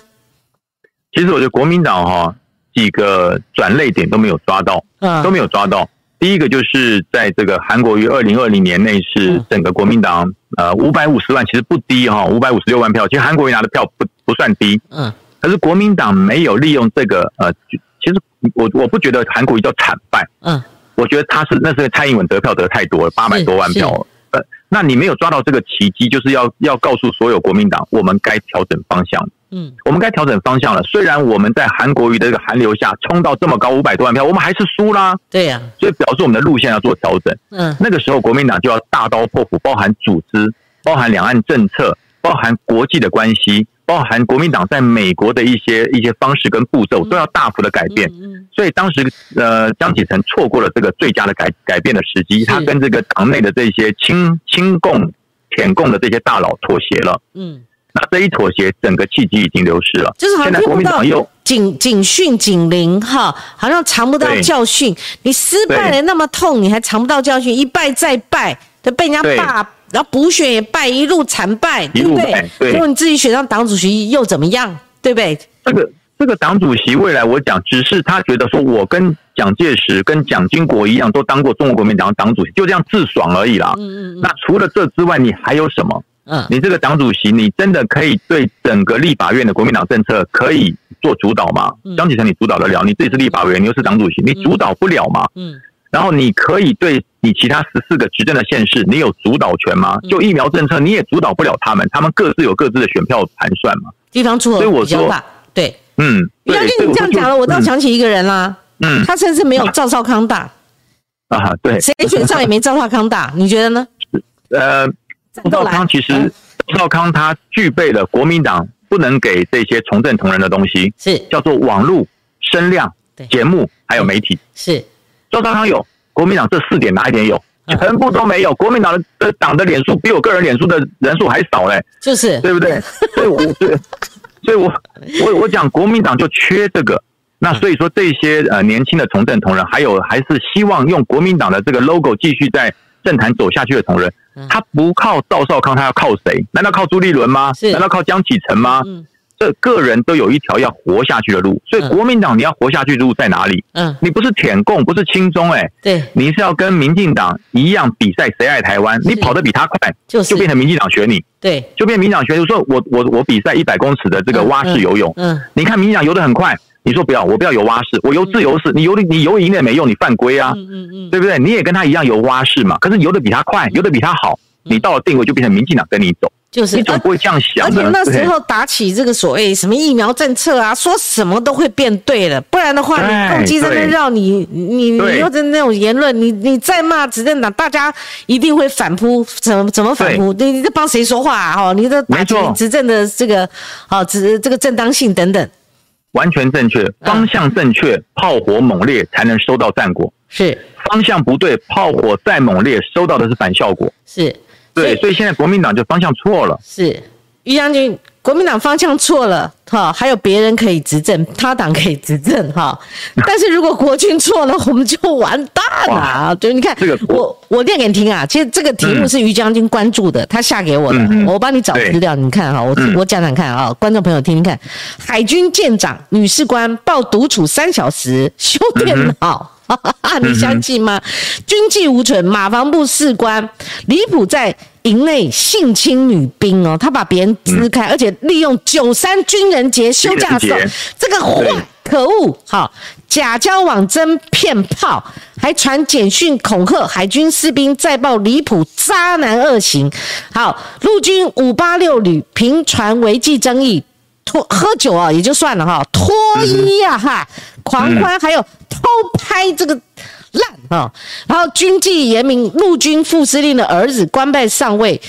其实我觉得国民党哈几个转类点都没有抓到，都没有抓到。第一个就是在这个韩国于二零二零年内是整个国民党呃五百五十万，其实不低哈，五百五十六万票，其实韩国瑜拿的票不不算低，嗯，可是国民党没有利用这个呃，其实我我不觉得韩国瑜叫惨败，嗯，我觉得他是那是蔡英文得票得太多了，八百多万票，呃，那你没有抓到这个奇迹，就是要要告诉所有国民党，我们该调整方向。嗯，我们该调整方向了。虽然我们在韩国瑜的这个寒流下冲到这么高五百多万票，我们还是输啦。对呀，所以表示我们的路线要做调整。嗯，那个时候国民党就要大刀破斧，包含组织、包含两岸政策、包含国际的关系、包含国民党在美国的一些一些方式跟步骤，都要大幅的改变。嗯，所以当时呃，江启臣错过了这个最佳的改改变的时机，他跟这个党内的这些亲亲共、舔共的这些大佬妥协了。嗯。那这一妥协，整个契机已经流失了。就是好像听不到警警讯警铃哈，好像尝不到教训。你失败了那么痛，你还尝不到教训，一败再败，就被人家霸，然后补选也败，一路惨败，对不对？如果你自己选上党主席又怎么样？对不对？这个这个党主席未来我讲，只是他觉得说我跟蒋介石、跟蒋经国一样，都当过中国国民党党主席，就这样自爽而已啦。嗯嗯。那除了这之外，你还有什么？嗯，你这个党主席，你真的可以对整个立法院的国民党政策可以做主导吗？张启成，你主导得了？你自己是立法委员，你又是党主席，你主导不了吗？嗯。然后你可以对你其他十四个执政的县市，你有主导权吗？就疫苗政策，你也主导不了他们，他们各自有各自的选票盘算嘛。地方出口比较大，对，嗯。杨军，你这样讲了，我倒想起一个人啦。嗯。他甚至没有赵少康大。啊，对。谁选上也没赵少康大，你觉得呢？呃。赵少康其实，赵少康他具备了国民党不能给这些从政同仁的东西，是叫做网络声量、节目还有媒体。是周常常有，国民党这四点哪一点有？全部都没有。国民党的党的脸书比我个人脸书的人数还少嘞，就是对不 对？所以我所以我我我讲国民党就缺这个。那所以说这些呃年轻的从政同仁，还有还是希望用国民党的这个 logo 继续在政坛走下去的同仁，他不靠赵少康，他要靠谁？难道靠朱立伦吗？难道靠江启臣吗？嗯这个人都有一条要活下去的路，所以国民党你要活下去的路在哪里？嗯，你不是舔共，不是亲中，哎，对，你是要跟民进党一样比赛谁爱台湾？你跑得比他快，就就变成民进党选你，对，就变民进党选。我说我我我比赛一百公尺的这个蛙式游泳，嗯，你看民进党游得很快。你说不要，我不要游蛙式，我游自由式。你游的你游赢了也没用，你犯规啊，嗯嗯嗯，对不对？你也跟他一样游蛙式嘛，可是游的比他快，游的比他好，你到了定位就变成民进党跟你走，就是你总不会这样想。而且那时候打起这个所谓什么疫苗政策啊，说什么都会变对了，不然的话，你攻击在那绕你你你又的那种言论，你你再骂执政党，大家一定会反扑，怎么怎么反扑？你你在帮谁说话啊？哦，你的打击执政的这个好执这个正当性等等。完全正确，方向正确，炮火猛烈才能收到战果。是方向不对，炮火再猛烈，收到的是反效果。是，对，所以现在国民党就方向错了。是，于将军。国民党方向错了，哈，还有别人可以执政，他党可以执政，哈。但是如果国军错了，我们就完蛋了。就你看，我我念给你听啊。其实这个题目是于将军关注的，他下给我的，我帮你找资料，你看哈，我我讲讲看啊，观众朋友听听看。海军舰长女士官报独处三小时修电脑。你相信吗？军纪无存，马房部士官离谱在营内性侵女兵哦，他把别人支开，而且利用九三军人节休假时，这个坏可恶，好假交往真骗炮，还传简讯恐吓海军士兵，再报离谱渣男恶行。好，陆军五八六旅频传违纪争议。脱喝酒啊也就算了哈，脱衣啊哈，狂欢还有偷拍这个烂啊，然后军纪严明，陆军副司令的儿子官拜上尉，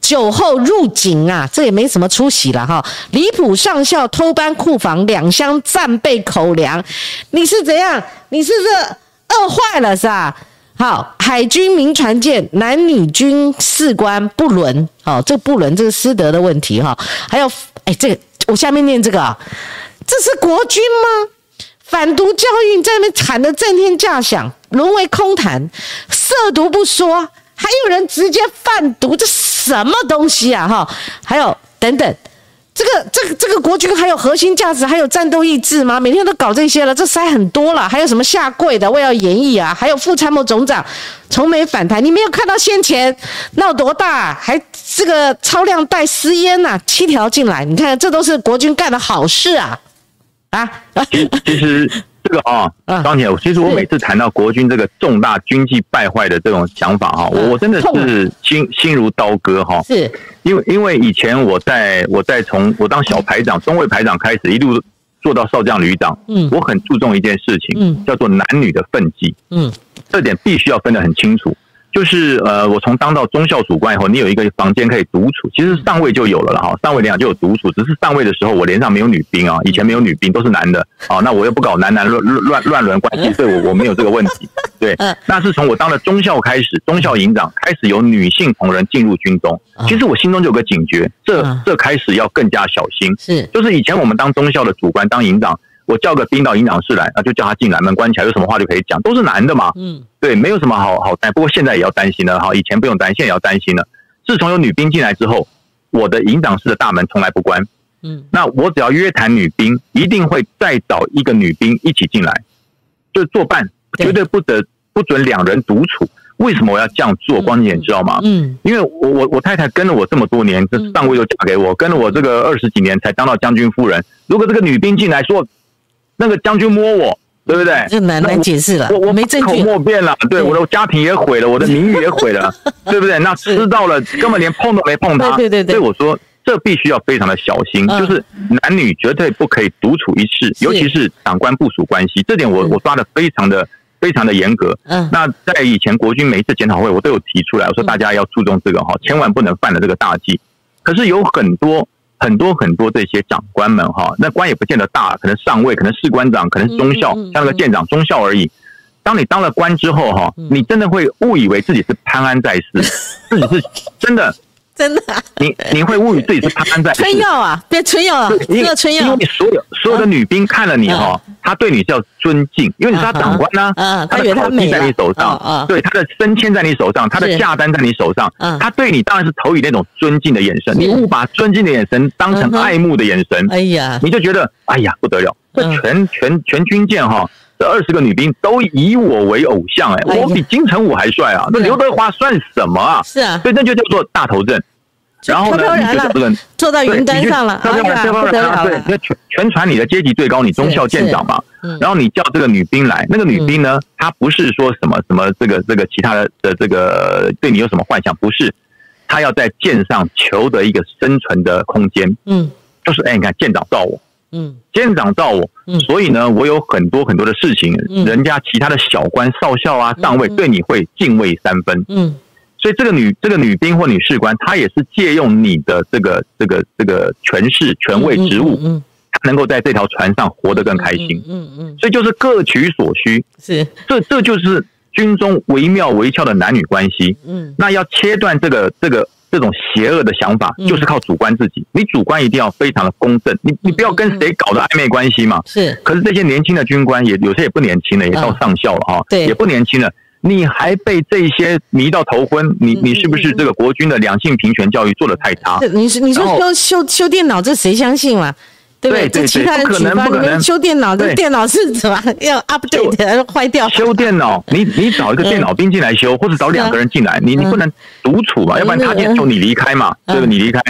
酒后入警啊，这也没什么出息了哈。离谱上校偷搬库房两箱战备口粮，你是怎样？你是这饿坏了是吧？好，海军民船舰男女军士官不伦，好，这不伦这个师德的问题哈，还有哎这个。我下面念这个，这是国军吗？反毒教育在那边喊得震天价响，沦为空谈，涉毒不说，还有人直接贩毒，这什么东西啊？哈，还有等等。这个这个这个国军还有核心价值，还有战斗意志吗？每天都搞这些了，这塞很多了。还有什么下跪的，为要演绎啊？还有副参谋总长从没反弹，你没有看到先前闹多大？还这个超量带私烟呐，七条进来，你看这都是国军干的好事啊！啊，其其实。这个啊，张姐，其实我每次谈到国军这个重大军纪败坏的这种想法哈，我我真的是心心如刀割哈。是，因为因为以前我在我在从我当小排长、中尉排长开始，一路做到少将旅长，嗯，我很注重一件事情，嗯，叫做男女的分际，嗯，这点必须要分得很清楚。就是呃，我从当到中校主官以后，你有一个房间可以独处。其实上位就有了了哈，上位连长就有独处。只是上位的时候，我连上没有女兵啊，以前没有女兵，都是男的啊。那我又不搞男男乱乱乱伦关系，所以我我没有这个问题。对，那是从我当了中校开始，中校营长开始有女性同仁进入军中。其实我心中就有个警觉，这这开始要更加小心。是，就是以前我们当中校的主官当营长。我叫个兵到营长室来，那就叫他进来，门关起来，有什么话就可以讲，都是男的嘛。嗯，对，没有什么好好担。不过现在也要担心了哈，以前不用担心，现在也要担心了。自从有女兵进来之后，我的营长室的大门从来不关。嗯，那我只要约谈女兵，一定会再找一个女兵一起进来，就作伴，绝对不得不准两人独处。为什么我要这样做？光姐，你知道吗？嗯，因为我我我太太跟了我这么多年，这上位又嫁给我，跟了我这个二十几年才当到将军夫人。如果这个女兵进来说，那个将军摸我，对不对？这难难解释了。我我没证据，口莫辩了。对，我的家庭也毁了，我的名誉也毁了，对不对？那知道了，根本连碰都没碰他。对对对。所以我说，这必须要非常的小心，就是男女绝对不可以独处一室，尤其是长官部署关系，这点我我抓的非常的非常的严格。嗯。那在以前国军每一次检讨会，我都有提出来，我说大家要注重这个哈，千万不能犯了这个大忌。可是有很多很多很多这些长官们哈，那官也不见得大，可能上尉，可能士官长，可能是中校，像那个舰长、中校而已。当你当了官之后哈，你真的会误以为自己是潘安在世，自己是真的。真的，你你会误以为自己是潘安在春药啊，对春药啊，个春药。因为你所有所有的女兵看了你哈，她对你叫尊敬，因为你是她长官呢，她的口气在你手上，对她的升迁在你手上，她的下单在你手上，她对你当然是投以那种尊敬的眼神。你误把尊敬的眼神当成爱慕的眼神，哎呀，你就觉得哎呀不得了，这全全全军舰哈，这二十个女兵都以我为偶像哎，我比金城武还帅啊，那刘德华算什么啊？是啊，所以那就叫做大头阵。然后呢？你觉得这个坐到云端上了，飘飘然，飘飘然，对，那全全船你的阶级最高，你中校舰长嘛。然后你叫这个女兵来，那个女兵呢，她不是说什么什么这个这个其他的的这个对你有什么幻想，不是，她要在舰上求得一个生存的空间。嗯，就是哎，你看舰长罩我，嗯，舰长罩我，所以呢，我有很多很多的事情，人家其他的小官、少校啊、上尉对你会敬畏三分。嗯。所以这个女这个女兵或女士官，她也是借用你的这个这个这个权势、权位、职务，她能够在这条船上活得更开心。嗯嗯，所以就是各取所需。是，这这就是军中惟妙惟肖的男女关系。嗯，那要切断这个这个这种邪恶的想法，就是靠主观自己。你主观一定要非常的公正，你你不要跟谁搞的暧昧关系嘛。是，可是这些年轻的军官也有些也不年轻了，也到上校了啊，对，也不年轻了。你还被这些迷到头昏，你你是不是这个国军的两性平权教育做的太差？你是你说修修修电脑，这谁相信嘛？对不对？这其他人举报，你们修电脑，这电脑是什么？要 update 坏掉？修电脑，你你找一个电脑兵进来修，或者找两个人进来，你你不能独处嘛？要不然他就你离开嘛？对不？你离开，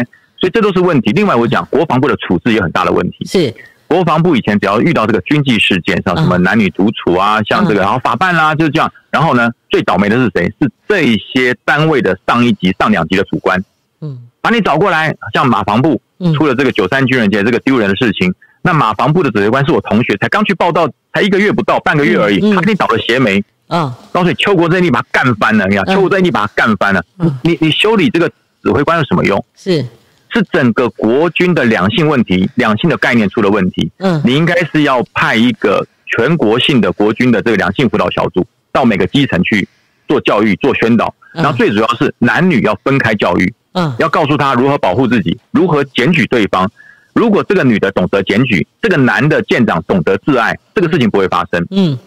所以这都是问题。另外，我讲国防部的处置有很大的问题。是。国防部以前只要遇到这个军纪事件，像什么男女独处啊，像这个然后法办啦，就是这样。然后呢，最倒霉的是谁？是这些单位的上一级、上两级的主官。嗯，把你找过来，像马防部出了这个九三军人节这个丢人的事情，那马防部的指挥官是我同学，才刚去报道，才一个月不到，半个月而已，他给你倒了邪媒。嗯，告诉你邱国正，你把他干翻了，你看邱国正，你把他干翻了。你你修理这个指挥官有什么用？是。是整个国军的两性问题，两性的概念出了问题。嗯，你应该是要派一个全国性的国军的这个两性辅导小组，到每个基层去做教育、做宣导。然后最主要是男女要分开教育。嗯，要告诉他如何保护自己，如何检举对方。如果这个女的懂得检举，这个男的舰长懂得自爱，这个事情不会发生。嗯，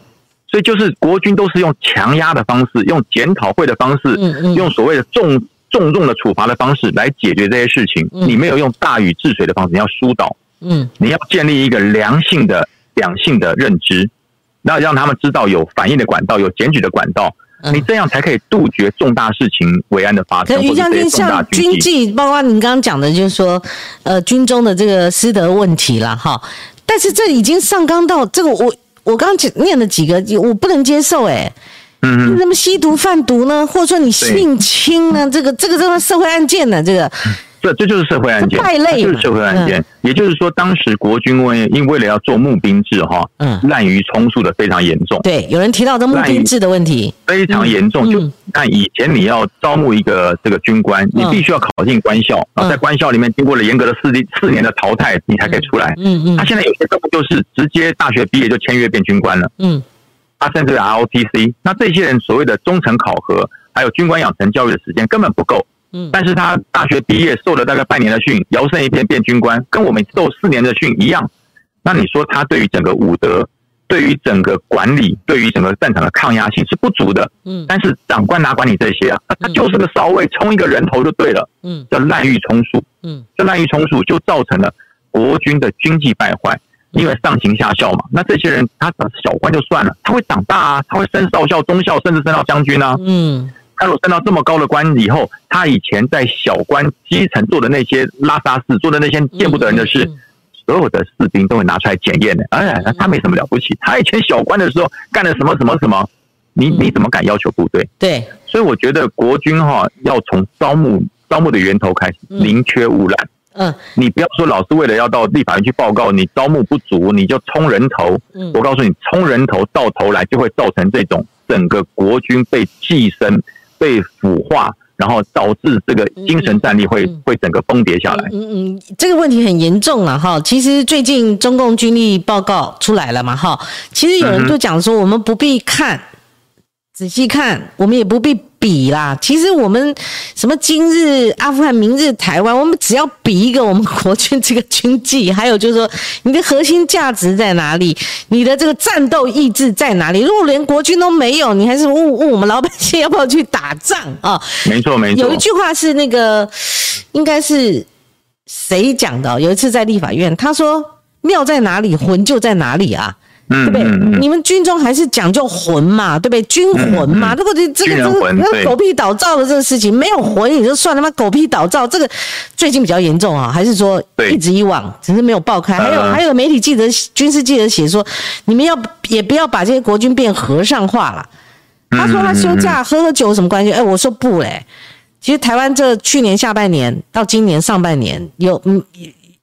所以就是国军都是用强压的方式，用检讨会的方式，嗯嗯用所谓的重。重重的处罚的方式来解决这些事情，你没有用大禹治水的方式，你要疏导，嗯，你要建立一个良性的两性的认知，那让他们知道有反应的管道，有检举的管道，你这样才可以杜绝重大事情为安的发生。于将军，像军纪，包括您刚刚讲的，就是说，呃，军中的这个师德问题了，哈，但是这已经上纲到这个，我我刚刚念了几个，我不能接受，哎。嗯，那么吸毒贩毒呢？或者说你性侵呢？这个这个这个社会案件呢？这个，这这就是社会案件，败类就是社会案件。也就是说，当时国军为因为了要做募兵制哈，嗯，滥竽充数的非常严重。对，有人提到这募兵制的问题，非常严重。就看以前你要招募一个这个军官，你必须要考进官校，然后在官校里面经过了严格的四四年的淘汰，你才可以出来。嗯嗯，他现在有些根本就是直接大学毕业就签约变军官了。嗯。他甚至 ROTC，那这些人所谓的中层考核，还有军官养成教育的时间根本不够。嗯，但是他大学毕业受了大概半年的训，摇身一变变军官，跟我们受四年的训一样。那你说他对于整个武德，对于整个管理，对于整个战场的抗压性是不足的。嗯，但是长官哪管你这些啊？他就是个少尉，冲一个人头就对了。嗯，叫滥竽充数。嗯，这滥竽充数就造成了国军的军纪败坏。因为上行下效嘛，那这些人他小官就算了，他会长大啊，他会升少校、中校，甚至升到将军啊。嗯，他如果升到这么高的官以后，他以前在小官基层做的那些拉萨事，做的那些见不得人的事，所有的士兵都会拿出来检验的。哎，他没什么了不起，他以前小官的时候干了什么什么什么，你你怎么敢要求部队？对，所以我觉得国军哈要从招募招募的源头开始，宁缺毋滥。嗯，你不要说老是为了要到立法院去报告，你招募不足，你就冲人头。嗯，我告诉你，冲人头到头来就会造成这种整个国军被寄生、被腐化。然后导致这个精神战力会会整个崩跌下来。嗯嗯，这个问题很严重了哈。其实最近中共军力报告出来了嘛哈，其实有人就讲说，我们不必看。仔细看，我们也不必比啦。其实我们什么今日阿富汗，明日台湾，我们只要比一个我们国军这个军纪，还有就是说你的核心价值在哪里，你的这个战斗意志在哪里。如果连国军都没有，你还是问问我们老百姓要不要去打仗啊？没错，没错。有一句话是那个，应该是谁讲的？有一次在立法院，他说：“庙在哪里，魂就在哪里啊。”对不对？你们军中还是讲究魂嘛，对不对？军魂嘛。如果这这个这个那狗屁倒灶的这个事情没有魂也就算了，嘛狗屁倒灶这个最近比较严重啊，还是说一直以往只是没有爆开？还有还有媒体记者、军事记者写说，你们要也不要把这些国军变和尚化了。他说他休假喝喝酒有什么关系？哎，我说不嘞。其实台湾这去年下半年到今年上半年有嗯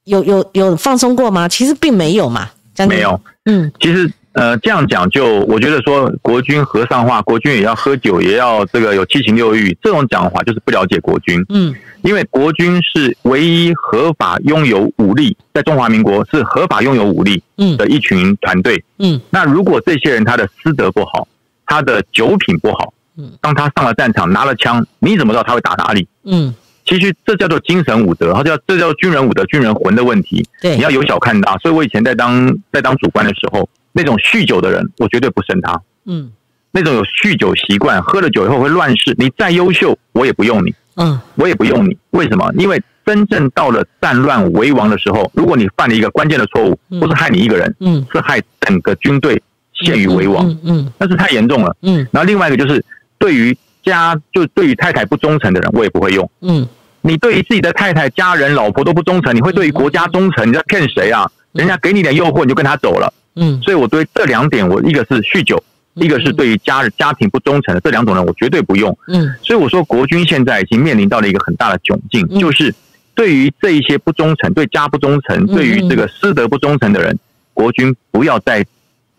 有有有放松过吗？其实并没有嘛。没有，嗯，其实呃，这样讲就我觉得说国军和尚化，国军也要喝酒，也要这个有七情六欲，这种讲法就是不了解国军，嗯，因为国军是唯一合法拥有武力，在中华民国是合法拥有武力的一群团队，嗯，那如果这些人他的师德不好，他的酒品不好，嗯，当他上了战场拿了枪，你怎么知道他会打哪里？嗯。其实这叫做精神武德，它叫这叫军人武德、军人魂的问题。对，你要有小看大。所以我以前在当在当主官的时候，那种酗酒的人，我绝对不胜他。嗯，那种有酗酒习惯、喝了酒以后会乱世，你再优秀，我也不用你。嗯，我也不用你。为什么？因为真正到了战乱为王的时候，如果你犯了一个关键的错误，不是害你一个人，嗯，是害整个军队陷于为王。嗯，那是太严重了。嗯，然后另外一个就是对于。家就对于太太不忠诚的人，我也不会用。嗯，你对于自己的太太、家人、老婆都不忠诚，你会对于国家忠诚？你在骗谁啊？人家给你点诱惑，你就跟他走了。嗯，所以我对这两点，我一个是酗酒，一个是对于家家庭不忠诚的这两种人，我绝对不用。嗯，所以我说国军现在已经面临到了一个很大的窘境，就是对于这一些不忠诚、对家不忠诚、对于这个师德不忠诚的人，国军不要再。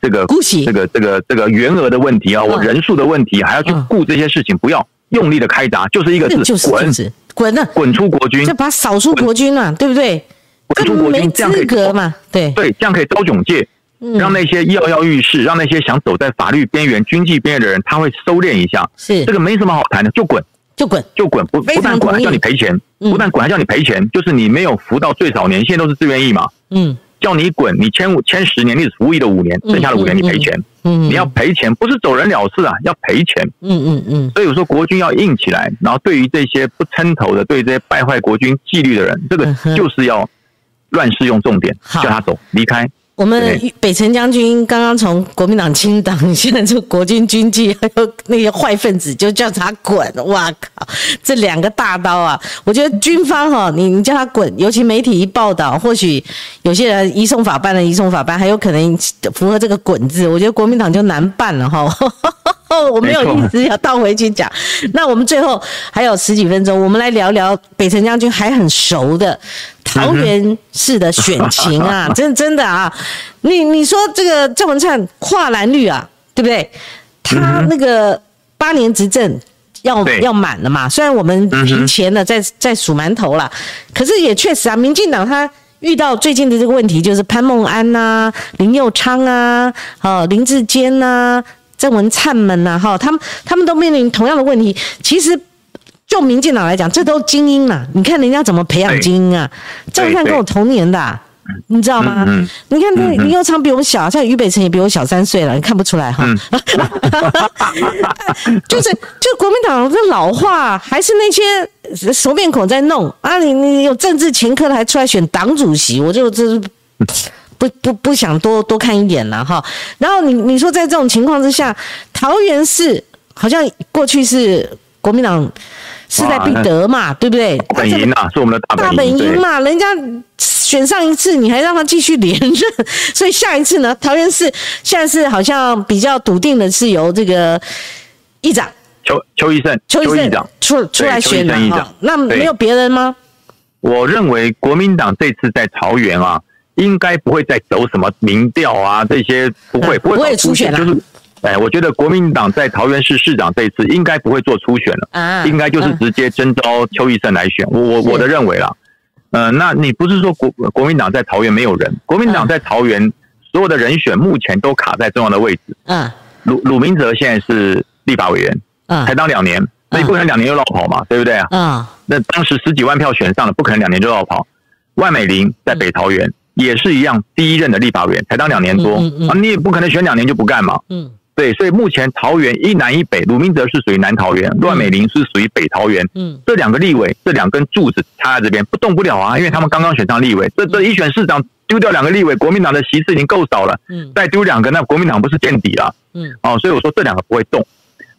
这个这个这个这个员额的问题啊，我人数的问题，还要去顾这些事情，不要用力的开闸，就是一个字，滚，滚呢，滚出国军，就把扫出国军了，对不对？滚出国军，这样可以嘛？对对，这样可以招警戒，让那些跃跃欲试，让那些想走在法律边缘、军纪边缘的人，他会收敛一下。是这个没什么好谈的，就滚，就滚，就滚，不不但滚还叫你赔钱，不但滚还叫你赔钱，就是你没有服到最少年限都是自愿意嘛？嗯。叫你滚，你签五签十年，你只服役了五年，剩下的五年你赔钱。嗯，你要赔钱，不是走人了事啊，要赔钱。嗯嗯嗯。所以我说国军要硬起来，然后对于这些不称头的，对这些败坏国军纪律的人，这个就是要乱世用重点，叫他走，离开。我们北辰将军刚刚从国民党清党，现在就国军军纪还有那些坏分子，就叫他滚！哇靠，这两个大刀啊！我觉得军方哈，你你叫他滚，尤其媒体一报道，或许有些人移送法办的移送法办，还有可能符合这个“滚”字，我觉得国民党就难办了哈。我没有意思要倒回去讲。那我们最后还有十几分钟，我们来聊聊北辰将军还很熟的。桃园市的选情啊，真真的啊，你你说这个郑文灿跨蓝绿啊，对不对？他那个八年执政要要满了嘛，虽然我们提前的在在数馒头了，可是也确实啊，民进党他遇到最近的这个问题，就是潘孟安呐、林佑昌啊、哦林志坚呐、郑文灿们呐，哈，他们他们都面临同样的问题，其实。就民进党来讲，这都精英嘛？你看人家怎么培养精英啊？赵灿跟我同年的，你知道吗？你看那林佑昌比我小，像于北辰也比我小三岁了，你看不出来哈？就是就国民党这老话，还是那些熟面孔在弄啊？你你有政治前科的还出来选党主席，我就这不不不想多多看一眼了哈。然后你你说在这种情况之下，桃园市好像过去是国民党。势在必得嘛，对不对？本营啊，是我们的大本营嘛。人家选上一次，你还让他继续连任，所以下一次呢，桃园市现在是好像比较笃定的是由这个议长邱邱医生邱议长出出来选的那没有别人吗？我认为国民党这次在桃园啊，应该不会再走什么民调啊这些，不会不会出选就是哎，我觉得国民党在桃园市市长这一次应该不会做初选了，啊，应该就是直接征召邱义胜来选。我我我的认为啦，呃，那你不是说国国民党在桃园没有人？国民党在桃园所有的人选目前都卡在重要的位置。嗯，鲁鲁明哲现在是立法委员，嗯，才当两年，那你不可能两年就绕跑嘛，对不对啊？嗯，那当时十几万票选上了，不可能两年就绕跑。万美玲在北桃园也是一样，第一任的立法委员才当两年多啊，你也不可能选两年就不干嘛。嗯。对，所以目前桃园一南一北，鲁明哲是属于南桃园，乱美玲是属于北桃园。嗯，这两个立委，这两根柱子插在这边不动不了啊，因为他们刚刚选上立委。这这一选市长丢掉两个立委，国民党的席次已经够少了。嗯，再丢两个，那国民党不是见底了？嗯，哦，所以我说这两个不会动。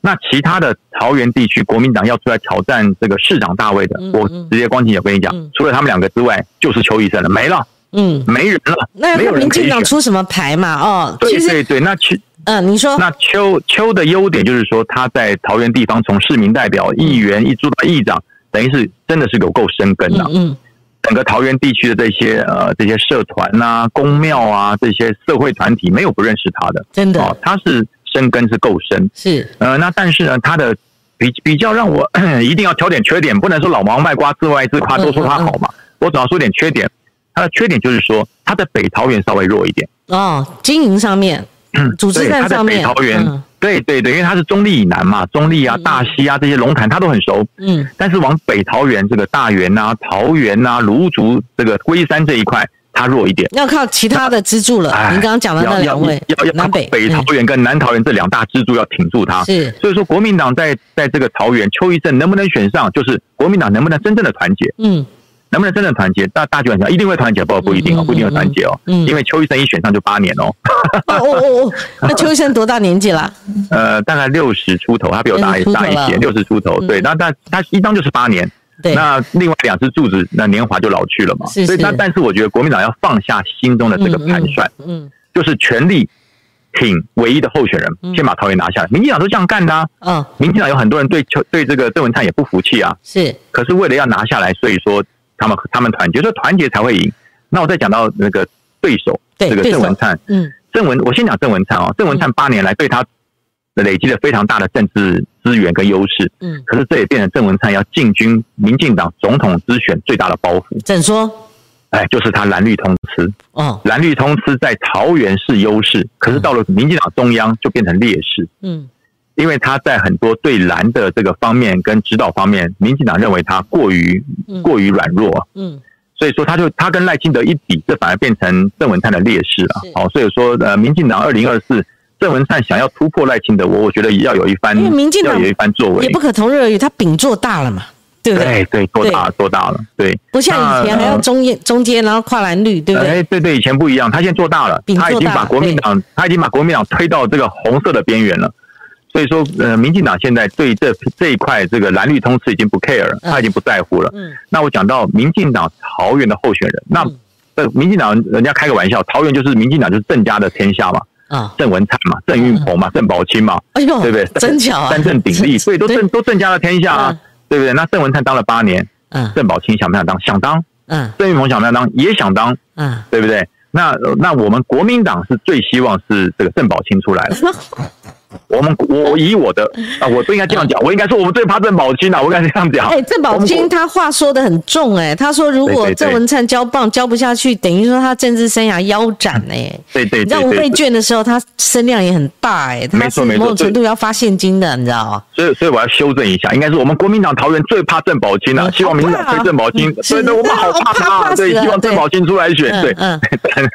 那其他的桃园地区，国民党要出来挑战这个市长大位的，我直接光景也跟你讲，除了他们两个之外，就是邱医生了，没了。嗯，没人了。那民进党出什么牌嘛？哦，对对对，那其嗯，你说那邱邱的优点就是说他在桃园地方从市民代表、议员一做到议长，等于是真的是有够深根的。嗯，整个桃园地区的这些呃这些社团啊、公庙啊这些社会团体没有不认识他的，真的，哦他是深根是够深。是呃，那但是呢，他的比比较让我 一定要挑点缺点，不能说老王卖瓜自卖自夸，都说他好嘛。我总要说点缺点。他的缺点就是说，他的北桃园稍微弱一点哦，经营上面，组织在上面。北桃园，对对对，因为他是中立以南嘛，中立啊、大溪啊这些龙潭他都很熟。嗯，但是往北桃园这个大园呐、桃园呐、芦竹这个龟山这一块，他弱一点，要靠其他的支柱了。您刚刚讲的那两位，要要南北北桃园跟南桃园这两大支柱要挺住他。是，所以说国民党在在这个桃园邱义正能不能选上，就是国民党能不能真正的团结。嗯。能不能真正团结？大大局很强，一定会团结，不不一定哦，不一定会团结哦。嗯，因为邱医生一选上就八年哦。哦哦哦，那 邱医生多大年纪了？呃，大概六十出头，他比我大一大一些，六十出头。对，那他他一张就是八年。对，那另外两只柱子，那年华就老去了嘛。是是。所以，那但是我觉得国民党要放下心中的这个盘算，嗯，就是全力挺唯一的候选人，先把桃园拿下来。民进党都这样干的啊。嗯。民进党有很多人对邱对这个郑文灿也不服气啊。是。可是为了要拿下来，所以说。他们他们团结，所以团结才会赢。那我再讲到那个对手，这个郑文灿，嗯，郑文，我先讲郑文灿哦。郑文灿八年来对他累积了非常大的政治资源跟优势，嗯，可是这也变成郑文灿要进军民进党总统之选最大的包袱。怎说？哎，就是他蓝绿通吃，哦，蓝绿通吃在桃园是优势，可是到了民进党中央就变成劣势，嗯。因为他在很多对蓝的这个方面跟指导方面，民进党认为他过于过于软弱，嗯，所以说他就他跟赖清德一比，这反而变成郑文灿的劣势了。好，所以说呃，民进党二零二四郑文灿想要突破赖清德，我我觉得要有一番，因为民进党有一番作为，也不可同日而语，他饼做大了嘛，对不对？对，做大做大了，对，不像以前还要中间中间然后跨蓝绿，对不对？哎，对对，以前不一样，他现在做大了，他已经把国民党他已经把国民党推到这个红色的边缘了。所以说，呃，民进党现在对这这一块这个蓝绿通吃已经不 care 了，他已经不在乎了。嗯，那我讲到民进党桃园的候选人，那呃，民进党人家开个玩笑，桃园就是民进党就是郑家的天下嘛，啊，郑文灿嘛，郑运鹏嘛，郑宝清嘛，哎呦，对不对？真巧啊，三郑鼎立，所以都郑都郑家的天下啊，对不对？那郑文灿当了八年，嗯，郑宝清想不想当？想当，嗯，郑运鹏想不想当？也想当，嗯，对不对？那那我们国民党是最希望是这个郑宝清出来了。我们我以我的啊，我不应该这样讲，我应该说我们最怕郑宝清啊，我应该这样讲。哎，郑宝清他话说的很重哎，他说如果郑文灿交棒交不下去，等于说他政治生涯腰斩哎。对对，你知道五倍券的时候，他声量也很大哎，他是某种程度要发现金的，你知道吗？所以所以我要修正一下，应该是我们国民党桃园最怕郑宝清啊，希望民党推郑宝清，对对，我们好怕他，对，希望郑宝清出来选，对，嗯，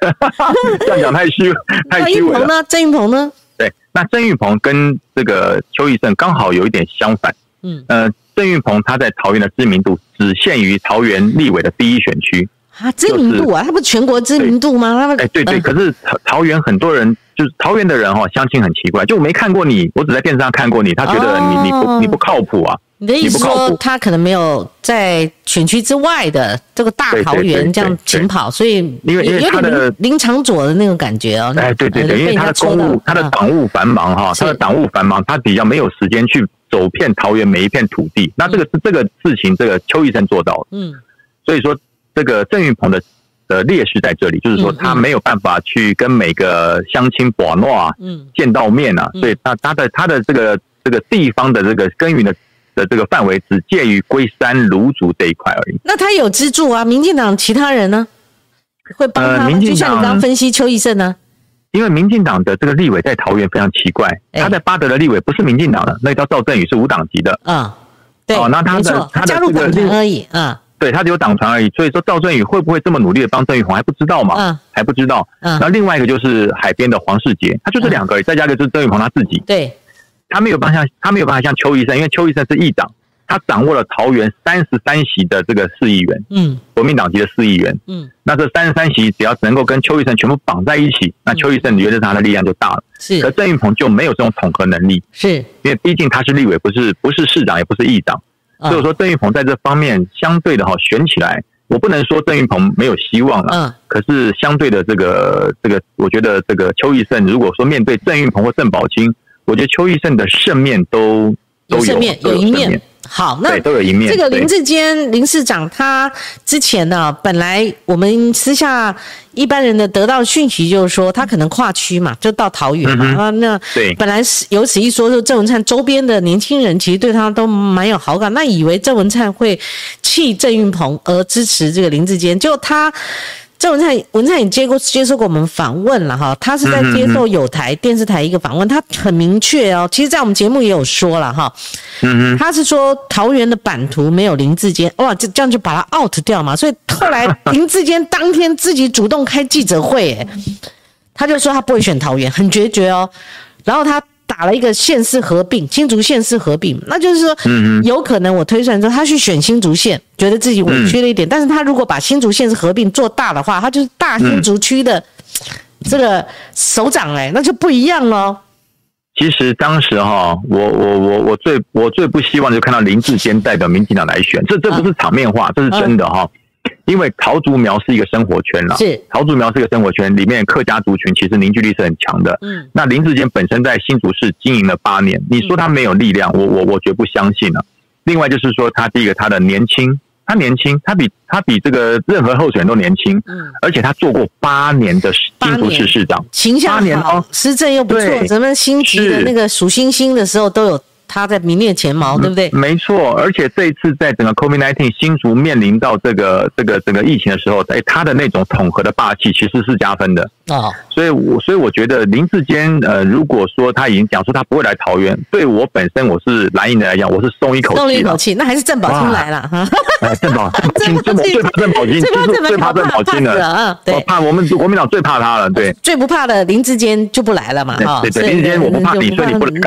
这样讲太虚太 虚伪了。郑呢？郑云鹏呢？那郑玉鹏跟这个邱义胜刚好有一点相反，嗯，呃，郑玉鹏他在桃园的知名度只限于桃园立委的第一选区啊，知名度啊，他不全国知名度吗？他哎，对对，可是桃桃园很多人就是桃园的人哦，相亲很奇怪，就我没看过你，我只在电视上看过你，他觉得你你不你不靠谱啊。你的意思说，他可能没有在选区之外的这个大桃园这样勤跑，所以因为因为他的林场左的那种感觉哦。哎，对对对，因为他的公务，他的党务繁忙哈，他的党务繁忙，他比较没有时间去走遍桃园每一片土地。那这个是这个事情，这个邱医生做到了。嗯，所以说这个郑云鹏的的劣势在这里，就是说他没有办法去跟每个乡亲伯诺啊，嗯，见到面啊，所以他他的他的这个这个地方的这个耕耘的的这个范围只介于龟山芦竹这一块而已。那他有资助啊？民进党其他人呢？会帮他？就像你刚刚分析邱义胜呢？因为民进党的这个立委在桃园非常奇怪，他在巴德的立委不是民进党的，那叫赵振宇是无党籍的。嗯，对，哦，那他的他加入党团而已。嗯，对他只有党团而已。所以说赵振宇会不会这么努力的帮郑玉鹏还不知道嘛？嗯，还不知道。嗯，那另外一个就是海边的黄世杰，他就是两个，再加一个就是郑玉鹏他自己。对，他没有办法像他没有办法像邱医生，因为邱医生是议长。他掌握了桃园三十三席的这个市议员，嗯，国民党籍的市议员，嗯，那这三十三席只要能够跟邱玉胜全部绑在一起，那邱玉胜原则上的力量就大了。是，可郑运鹏就没有这种统合能力，是，因为毕竟他是立委，不是不是市长，也不是议长，所以说郑玉鹏在这方面相对的哈选起来，我不能说郑玉鹏没有希望了，嗯，可是相对的这个这个，我觉得这个邱义胜如果说面对郑玉鹏或郑宝清，我觉得邱义胜的胜面都都有有一面。好，那都有一面。这个林志坚林市长，他之前呢，本来我们私下一般人的得到讯息就是说，他可能跨区嘛，就到桃园嘛啊。那对，本来是有此一说，就郑文灿周边的年轻人其实对他都蛮有好感，那以为郑文灿会弃郑运鹏而支持这个林志坚，就他。郑文灿，文灿也接过接受过我们访问了哈，他是在接受有台电视台一个访问，他很明确哦，其实，在我们节目也有说了哈，嗯嗯，他是说桃园的版图没有林志坚，哇，这这样就把他 out 掉嘛，所以后来林志坚当天自己主动开记者会，哎，他就说他不会选桃园，很决绝哦，然后他。打了一个县市合并，新竹县市合并，那就是说，有可能我推算说他去选新竹县，觉得自己委屈了一点，但是他如果把新竹县市合并做大的话，他就是大新竹区的这个首长，哎，那就不一样喽。其实当时哈，我我我我最我最不希望就看到林志坚代表民进党来选，这这不是场面话，这是真的哈。因为桃竹苗是一个生活圈了，是桃竹苗是一个生活圈，里面客家族群其实凝聚力是很强的。嗯，那林志坚本身在新竹市经营了八年，你说他没有力量，我我我绝不相信了。另外就是说，他第一个他的年轻，他年轻，他比他比这个任何候选人都年轻，嗯，而且他做过八年的新竹市市长，形象好，施政又不错，咱们新竹的那个数星星的时候都有。他在名列前茅，对不对？没错，而且这一次在整个 COVID-19 新竹面临到这个这个整个疫情的时候，哎，他的那种统合的霸气其实是加分的啊。所以，我所以我觉得林志坚，呃，如果说他已经讲说他不会来桃园，对我本身我是蓝营的来讲，我是松一口气，松一口气。那还是郑宝清来了哈。郑宝清，郑宝最怕郑宝清，最怕郑宝清了。对，怕我们国民党最怕他了。对，最不怕的林志坚就不来了嘛。对对，林志坚我不怕你，所以你不能。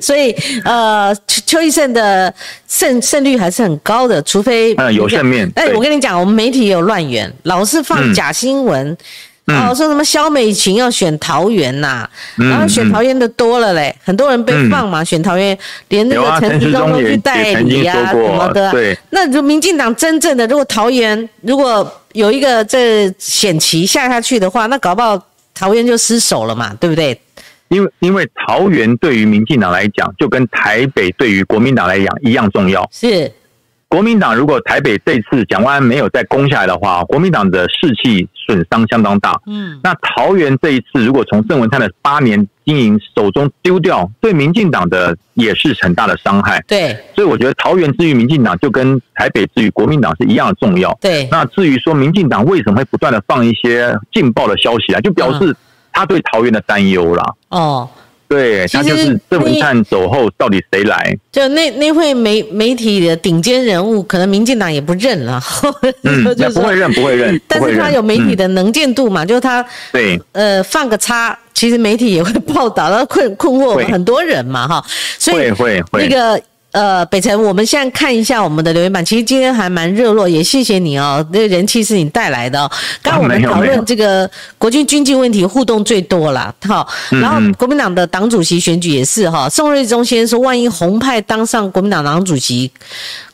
所以，呃，邱医胜的胜胜率还是很高的，除非嗯有胜面。哎，我跟你讲，我们媒体有乱源，老是放假新闻，哦，说什么萧美琴要选桃园呐，然后选桃园的多了嘞，很多人被放嘛，选桃园，连那个陈时中都去代理啊什么的。对，那如民进党真正的如果桃园如果有一个这险棋下下去的话，那搞不好桃园就失守了嘛，对不对？因为因为桃园对于民进党来讲，就跟台北对于国民党来讲一样重要。是国民党如果台北这次蒋万安没有再攻下来的话，国民党的士气损伤相当大。嗯，那桃园这一次如果从郑文灿的八年经营手中丢掉，对民进党的也是很大的伤害。对，所以我觉得桃园之于民进党，就跟台北之于国民党是一样的重要。对，那至于说民进党为什么会不断的放一些劲爆的消息啊，就表示。他对桃园的担忧啦，哦，对，他就是这么一探走后，到底谁来？就那那会媒媒体的顶尖人物，可能民进党也不认了，嗯，不会认，不会认，但是他有媒体的能见度嘛，就是他对，呃，放个叉，其实媒体也会报道，然后困困惑很多人嘛，哈，所以会会。那个。呃，北辰，我们现在看一下我们的留言板，其实今天还蛮热络，也谢谢你哦，那人气是你带来的。刚刚我们讨论这个国军军纪问题，互动最多了，好，然后国民党的党主席选举也是哈，宋瑞宗先生说，万一红派当上国民党党主席，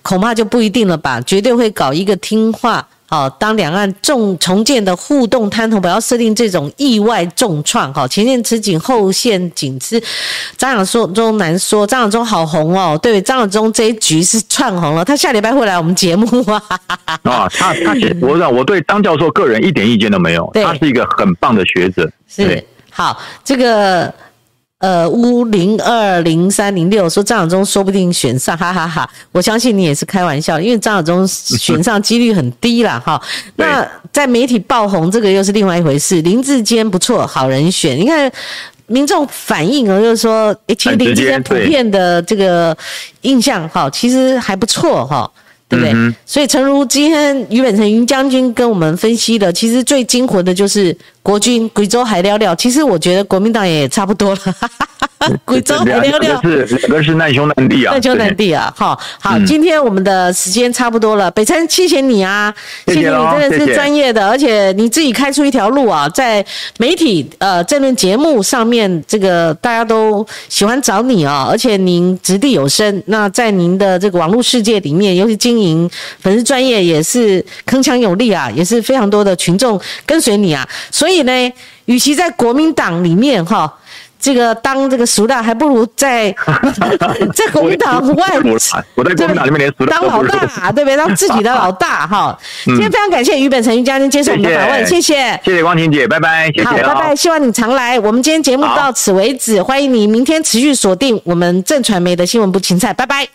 恐怕就不一定了吧，绝对会搞一个听话。好，当两岸重重建的互动滩头，不要设定这种意外重创。哈，前线吃紧，后线紧吃。张亚中难说，张亚中好红哦。对，张亚中这一局是串红了，他下礼拜会来我们节目啊。啊，他他，我讲我对张教授个人一点意见都没有，他是一个很棒的学者。是，好，这个。呃，乌零二零三零六说张晓忠说不定选上，哈哈哈！我相信你也是开玩笑，因为张晓忠选上几率很低啦哈。那在媒体爆红，这个又是另外一回事。林志坚不错，好人选。你看民众反应啊，就是说，其实林志坚普遍的这个印象哈，其实还不错哈。对不对？所以，诚如今天于本成云将军跟我们分析的，其实最惊魂的就是国军贵州海料料。其实我觉得国民党也差不多了。贵州海料料是两个是难兄难弟啊，难兄难弟啊。好，好，今天我们的时间差不多了。北辰，谢谢你啊，谢谢你，真的是专业的，而且你自己开出一条路啊，在媒体呃这论节目上面，这个大家都喜欢找你啊，而且您掷地有声。那在您的这个网络世界里面，尤其经营粉丝专业也是铿锵有力啊，也是非常多的群众跟随你啊。所以呢，与其在国民党里面哈。这个当这个熟大，还不如在 在国民党外，我在国民党里面连熟当老大，对不对？当自己的老大哈。今天非常感谢于本成、于嘉欣接受我们的访问，谢谢，谢谢光婷姐，拜拜，好，拜拜，希望你常来。我们今天节目到此为止，欢迎你明天持续锁定我们正传媒的新闻部芹菜，拜拜。